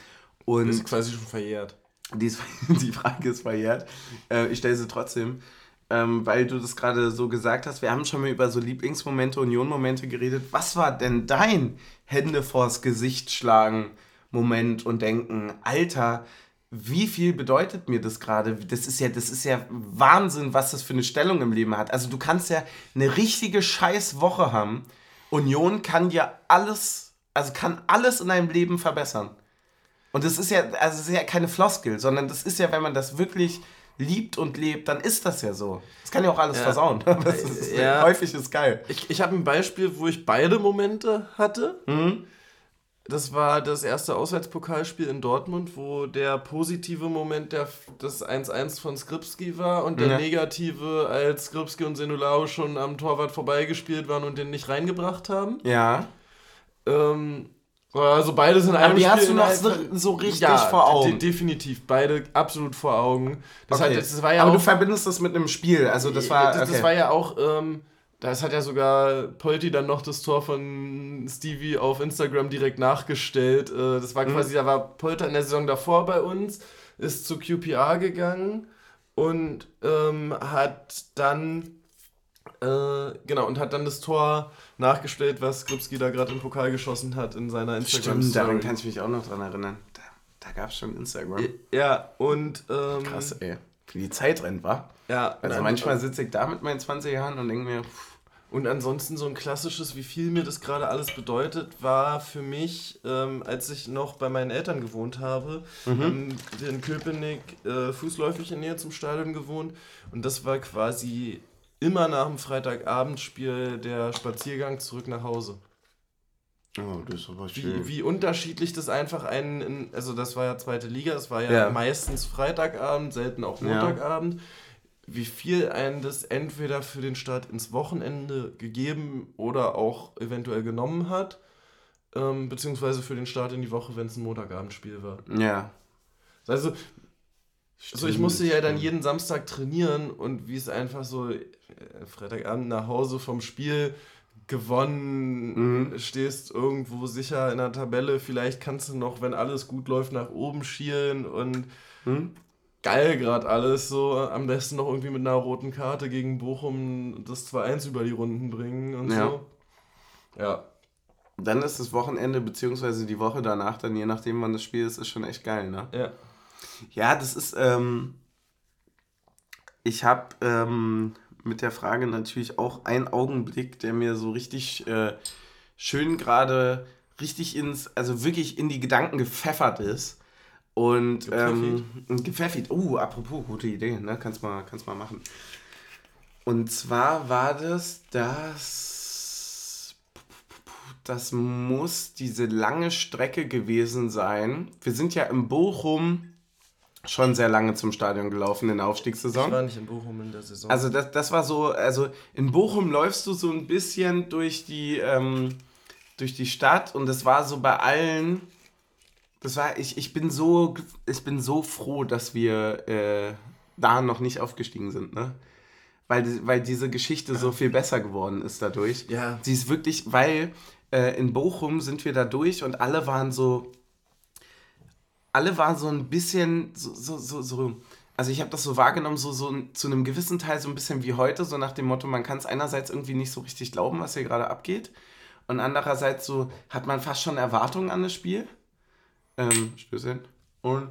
Und das ist quasi schon verjährt. Die, *laughs* die Frage ist verjährt. Äh, ich stelle sie trotzdem, ähm, weil du das gerade so gesagt hast. Wir haben schon mal über so Lieblingsmomente, Unionmomente geredet. Was war denn dein Hände vors Gesicht schlagen Moment und denken, Alter, wie viel bedeutet mir das gerade? Das ist ja, das ist ja Wahnsinn, was das für eine Stellung im Leben hat. Also du kannst ja eine richtige Scheißwoche haben. Union kann ja alles, also kann alles in deinem Leben verbessern. Und das ist ja, also das ist ja keine Floskel, sondern das ist ja, wenn man das wirklich liebt und lebt, dann ist das ja so. Das kann ja auch alles ja. versauen. *laughs* Das ist, ja. Häufig ist geil. Ich, ich habe ein Beispiel, wo ich beide Momente hatte. Mhm. Das war das erste Auswärtspokalspiel in Dortmund, wo der positive Moment der, das 1-1 von Skripski war und der ja. negative, als Skripski und Senulao schon am Torwart vorbeigespielt waren und den nicht reingebracht haben. Ja. Ähm, also beide sind Aber die Spiel hast du noch so, so richtig ja, vor Augen. De definitiv, beide absolut vor Augen. Das okay. hat, das war ja Aber auch, du verbindest das mit einem Spiel, also das war... Das, okay. das war ja auch... Ähm, das hat ja sogar Polti dann noch das Tor von Stevie auf Instagram direkt nachgestellt. Äh, das war mhm. quasi, mhm. da war Polter in der Saison davor bei uns, ist zu QPR gegangen und ähm, hat dann äh, genau und hat dann das Tor nachgestellt, was Grubski da gerade im Pokal geschossen hat in seiner Instagram. Stimmt, daran kann ich mich auch noch dran erinnern. Da, da gab es schon Instagram. Ja, und ähm, krass, ey. wie die Zeit rennt, wa? Ja. Also nein, manchmal sitze ich da mit meinen 20 Jahren und denke mir, pff, Und ansonsten so ein klassisches, wie viel mir das gerade alles bedeutet, war für mich, ähm, als ich noch bei meinen Eltern gewohnt habe, ähm, in Köpenick äh, fußläufig in Nähe zum Stadion gewohnt. Und das war quasi immer nach dem Freitagabendspiel der Spaziergang zurück nach Hause. oh, das ist aber Wie, wie unterschiedlich das einfach einen, in, also das war ja zweite Liga, das war ja, Ja. meistens Freitagabend, selten auch Ja. Montagabend. Wie viel einen das entweder für den Start ins Wochenende gegeben oder auch eventuell genommen hat, ähm, beziehungsweise für den Start in die Woche, wenn es ein Montagabendspiel war. Ja. Also, also ich Stimmt, musste ja dann stimmt. jeden Samstag trainieren und wie es einfach so äh, Freitagabend nach Hause vom Spiel gewonnen, Mhm. stehst irgendwo sicher in der Tabelle, vielleicht kannst du noch, wenn alles gut läuft, nach oben schielen und Hm? geil gerade alles, so am besten noch irgendwie mit einer roten Karte gegen Bochum das 2-1 über die Runden bringen und Ja. so. Ja. Dann ist das Wochenende, beziehungsweise die Woche danach, dann je nachdem, wann das Spiel ist, ist schon echt geil, ne? Ja. Ja, das ist, ähm, ich habe ähm, mit der Frage natürlich auch einen Augenblick, der mir so richtig äh, schön gerade richtig ins, also wirklich in die Gedanken gepfeffert ist. Und ähm, gepfeffert. Oh, apropos, gute Idee, ne? Kannst mal, kannst mal machen. Und zwar war das, dass das muss diese lange Strecke gewesen sein. Wir sind ja in Bochum schon sehr lange zum Stadion gelaufen in der Ich Aufstiegssaison. war nicht in Bochum in der Saison. Also das, das war so, also in Bochum läufst du so ein bisschen durch die, ähm, durch die Stadt und das war so bei allen, das war, ich, ich bin so, ich bin so froh, dass wir äh, da noch nicht aufgestiegen sind, ne? Weil, weil diese Geschichte so viel besser geworden ist dadurch. Ja. Sie ist wirklich, weil äh, in Bochum sind wir da durch und alle waren so, alle waren so ein bisschen so, so, so, so also ich habe das so wahrgenommen, so, so zu einem gewissen Teil so ein bisschen wie heute, so nach dem Motto, man kann es einerseits irgendwie nicht so richtig glauben, was hier gerade abgeht. Und andererseits so hat man fast schon Erwartungen an das Spiel. Ähm, Stößchen. Und.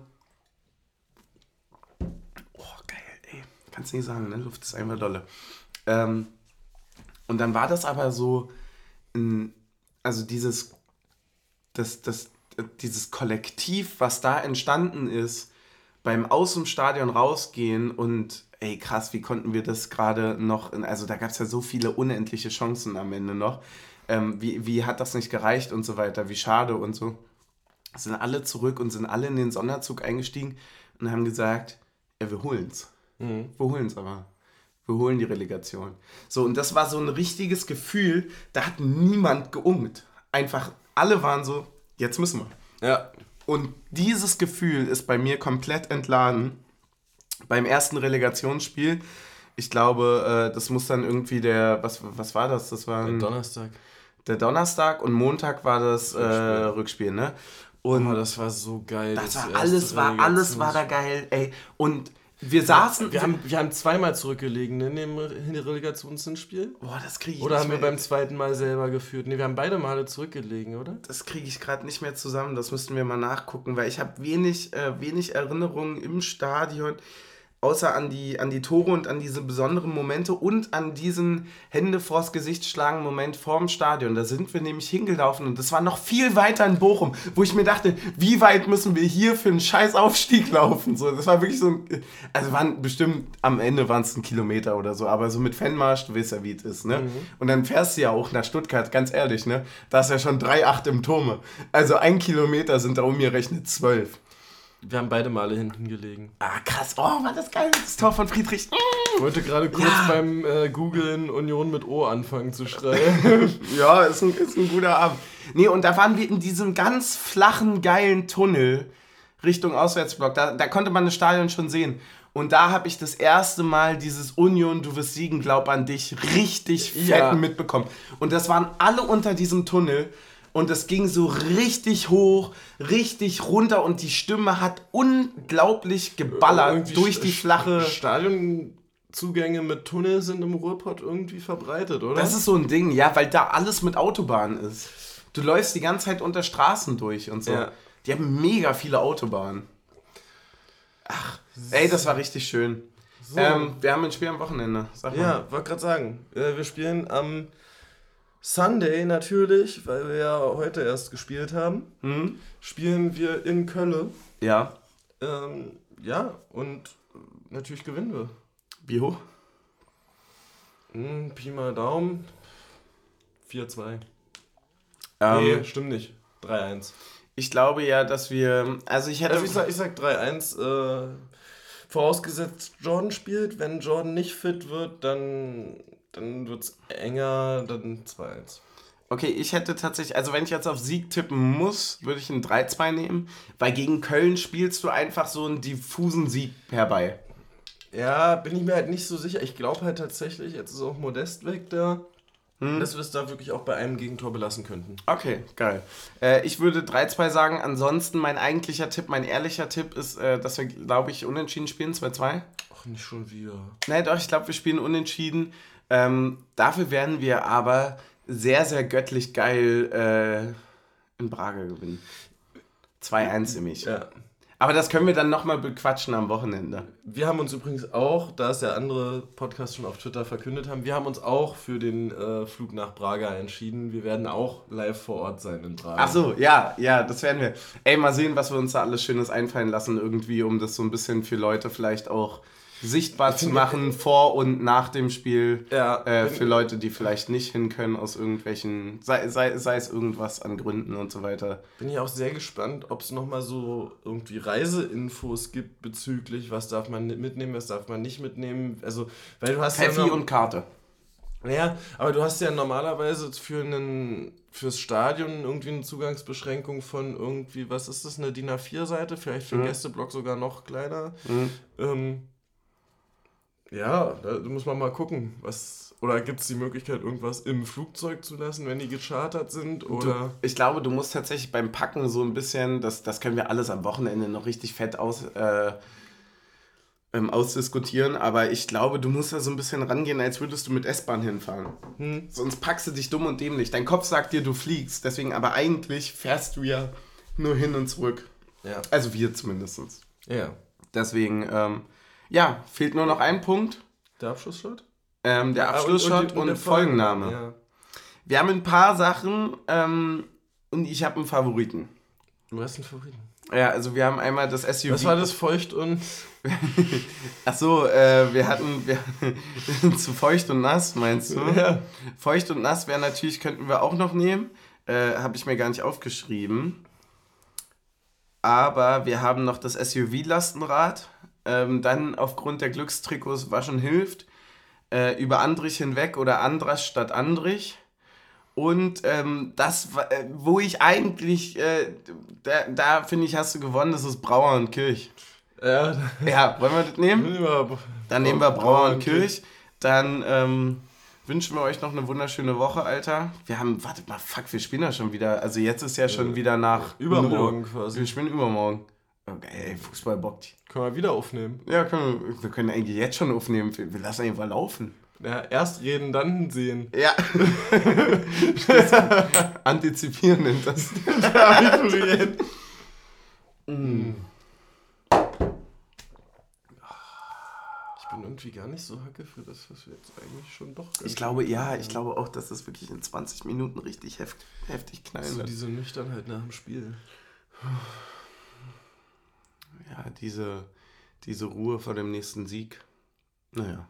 Oh, geil, ey. Kannst nicht sagen, ne? Luft ist einfach dolle. Ähm, und dann war das aber so, ein, also dieses, das, das, dieses Kollektiv, was da entstanden ist, beim Aus dem Stadion rausgehen und ey krass, wie konnten wir das gerade noch, in, also da gab es ja so viele unendliche Chancen am Ende noch. Ähm, wie, wie hat das nicht gereicht und so weiter, wie schade und so. Sind alle zurück und sind alle in den Sonderzug eingestiegen und haben gesagt, ja, wir holen's. Mhm. Wir holen's aber. Wir holen die Relegation. So, und das war so ein richtiges Gefühl, da hat niemand geungt. Einfach, alle waren so, jetzt müssen wir. Ja. Und dieses Gefühl ist bei mir komplett entladen. Beim ersten Relegationsspiel, ich glaube, äh, das muss dann irgendwie der, was, was war das? Das war ein, Donnerstag. der Donnerstag und Montag war das Rückspiel, äh, Rückspiel ne? Und Oh, das war so geil. das war erste alles, war alles war da geil, ey. Und wir saßen, Wir haben, wir haben zweimal zurückgelegen ne, in dem Re- in dem Relegationshinspiel. boah, das kriege ich Oder haben wir beim zweiten Mal selber geführt? Ne, wir haben beide Male zurückgelegen, oder? Das kriege ich gerade nicht mehr zusammen. Das müssten wir mal nachgucken, weil ich habe wenig, äh, wenig Erinnerungen im Stadion, außer an die, an die Tore und an diese besonderen Momente und an diesen Hände vors Gesicht schlagen Moment vorm Stadion. Da sind wir nämlich hingelaufen und das war noch viel weiter in Bochum, wo ich mir dachte, wie weit müssen wir hier für einen scheiß Aufstieg laufen? So, das war wirklich so ein, also waren bestimmt, am Ende waren es ein Kilometer oder so, aber so mit Fanmarsch, du weißt ja, wie es ist, ne? Und dann fährst du ja auch nach Stuttgart, ganz ehrlich, ne? Da ist ja schon 3,8 im Turme. Also ein Kilometer sind da umgerechnet zwölf. Wir haben beide Male hinten gelegen. Ah, krass. Oh, war das geil. Das Tor von Friedrich. Ich wollte gerade kurz Ja. beim äh, Googlen Union mit O anfangen zu schreien. *laughs* Ja, ist ein, ist ein guter Abend. Nee, und da waren wir in diesem ganz flachen, geilen Tunnel Richtung Auswärtsblock. Da, da konnte man das Stadion schon sehen. Und da habe ich das erste Mal dieses Union, du wirst siegen, glaub an dich, richtig fett Ja. mitbekommen. Und das waren alle unter diesem Tunnel. Und es ging so richtig hoch, richtig runter und die Stimme hat unglaublich geballert Irgendwie durch die flache. Stadionzugänge mit Tunnel sind im Ruhrpott irgendwie verbreitet, oder? Das ist so ein Ding, ja, weil da alles mit Autobahnen ist. Du läufst die ganze Zeit unter Straßen durch und so. Ja. Die haben mega viele Autobahnen. Ey, das war richtig schön. So. Ähm, wir haben ein Spiel am Wochenende. Sag mal. Ja, wollte gerade sagen, äh, wir spielen am Sunday natürlich, weil wir ja heute erst gespielt haben, Hm? spielen wir in Köln. Ja. Ähm, ja, und natürlich gewinnen wir. Wie hoch? Hm, Pi mal Daumen. 4-2. Ähm, nee, stimmt nicht. 3-1. Ich glaube ja, dass wir. Also ich hätte. Also ich sag, ich sag 3-1. Äh, vorausgesetzt Jordan spielt. Wenn Jordan nicht fit wird, dann, dann wird es enger, dann 2-1. Okay, ich hätte tatsächlich, also wenn ich jetzt auf Sieg tippen muss, würde ich ein 3-2 nehmen, weil gegen Köln spielst du einfach so einen diffusen Sieg herbei. Ja, bin ich mir halt nicht so sicher. Ich glaube halt tatsächlich, jetzt ist auch Modest weg da, dass wir es da wirklich auch bei einem Gegentor belassen könnten. Okay, geil. Äh, ich würde 3-2 sagen, ansonsten mein eigentlicher Tipp, mein ehrlicher Tipp ist, äh, dass wir, glaube ich, unentschieden spielen, 2-2. Ach, nicht schon wieder. Nein, doch, ich glaube, wir spielen unentschieden. Ähm, dafür werden wir aber sehr, sehr göttlich geil äh, in Braga gewinnen. 2-1 nämlich. Ja. Aber das können wir dann nochmal bequatschen am Wochenende. Wir haben uns übrigens auch, da es ja andere Podcasts schon auf Twitter verkündet haben, wir haben uns auch für den äh, Flug nach Braga entschieden. Wir werden auch live vor Ort sein in Braga. Ach so, ja, ja, das werden wir. Ey, mal sehen, was wir uns da alles Schönes einfallen lassen, irgendwie, um das so ein bisschen für Leute vielleicht auch sichtbar zu machen, vor und nach dem Spiel. Ja, Äh, für Leute, die vielleicht nicht hin können aus irgendwelchen, sei, sei, sei es irgendwas an Gründen und so weiter. Bin ich auch sehr gespannt, ob es nochmal so irgendwie Reiseinfos gibt bezüglich, was darf man mitnehmen, was darf man nicht mitnehmen. Also, weil du hast Kaffee ja. und Karte. Ja, aber du hast ja normalerweise für einen fürs Stadion irgendwie eine Zugangsbeschränkung von irgendwie, was ist das, eine DIN A4-Seite, vielleicht für den Mhm. Gästeblock sogar noch kleiner. Mhm. Ähm, ja, da muss man mal gucken, was. Oder gibt es die Möglichkeit, irgendwas im Flugzeug zu lassen, wenn die gechartert sind? Du, Oder. ich glaube, du musst tatsächlich beim Packen so ein bisschen, das, das können wir alles am Wochenende noch richtig fett aus, äh, ähm, ausdiskutieren, aber ich glaube, du musst da so ein bisschen rangehen, als würdest du mit S-Bahn hinfahren. Hm, Sonst packst du dich dumm und dämlich. Dein Kopf sagt dir, du fliegst, deswegen aber eigentlich fährst du ja nur hin und zurück. ja. Also wir zumindest. Ja. Deswegen, ähm, ja, fehlt nur noch ein Punkt. Der Abschlussshot? Ähm, der Abschlussshot und, der Folgenname. Ja. Wir haben ein paar Sachen ähm, und ich habe einen Favoriten. Du hast einen Favoriten. Ja, also wir haben einmal das SUV. Was war das feucht und. *laughs* Ach so, äh, wir hatten wir, *laughs* zu feucht und nass, meinst du? Ja. Feucht und nass wäre natürlich, könnten wir auch noch nehmen. Äh, habe ich mir gar nicht aufgeschrieben. Aber wir haben noch das SUV-Lastenrad. Ähm, dann aufgrund der Glückstrikots waschen hilft. Äh, über Andrich hinweg oder Andras statt Andrich. Und ähm, das, äh, wo ich eigentlich, äh, da, da finde ich, hast du gewonnen, das ist Brauer und Kirch. Ja, Ja, wollen wir das nehmen? Dann nehmen wir Brauer und Kirch. Dann ähm, wünschen wir euch noch eine wunderschöne Woche, Alter. Wir haben, wartet mal, fuck, wir spielen ja schon wieder. Also jetzt ist ja schon wieder nach Übermorgen quasi. Wir spielen übermorgen. Okay, ey, Fußball bockt. Können wir wieder aufnehmen. Ja, können wir, wir können eigentlich jetzt schon aufnehmen. Wir, lassen einfach laufen. Ja, erst reden, dann sehen. Ja. *laughs* Antizipieren nennt das. Abiturieren. *laughs* Ich bin irgendwie gar nicht so hacke für das, was wir jetzt eigentlich schon doch. Ich glaube, ja, ich glaube auch, dass das wirklich in 20 Minuten richtig heft, heftig knallen So wird. diese Nüchternheit nach dem Spiel. Ja, diese, diese Ruhe vor dem nächsten Sieg. Naja.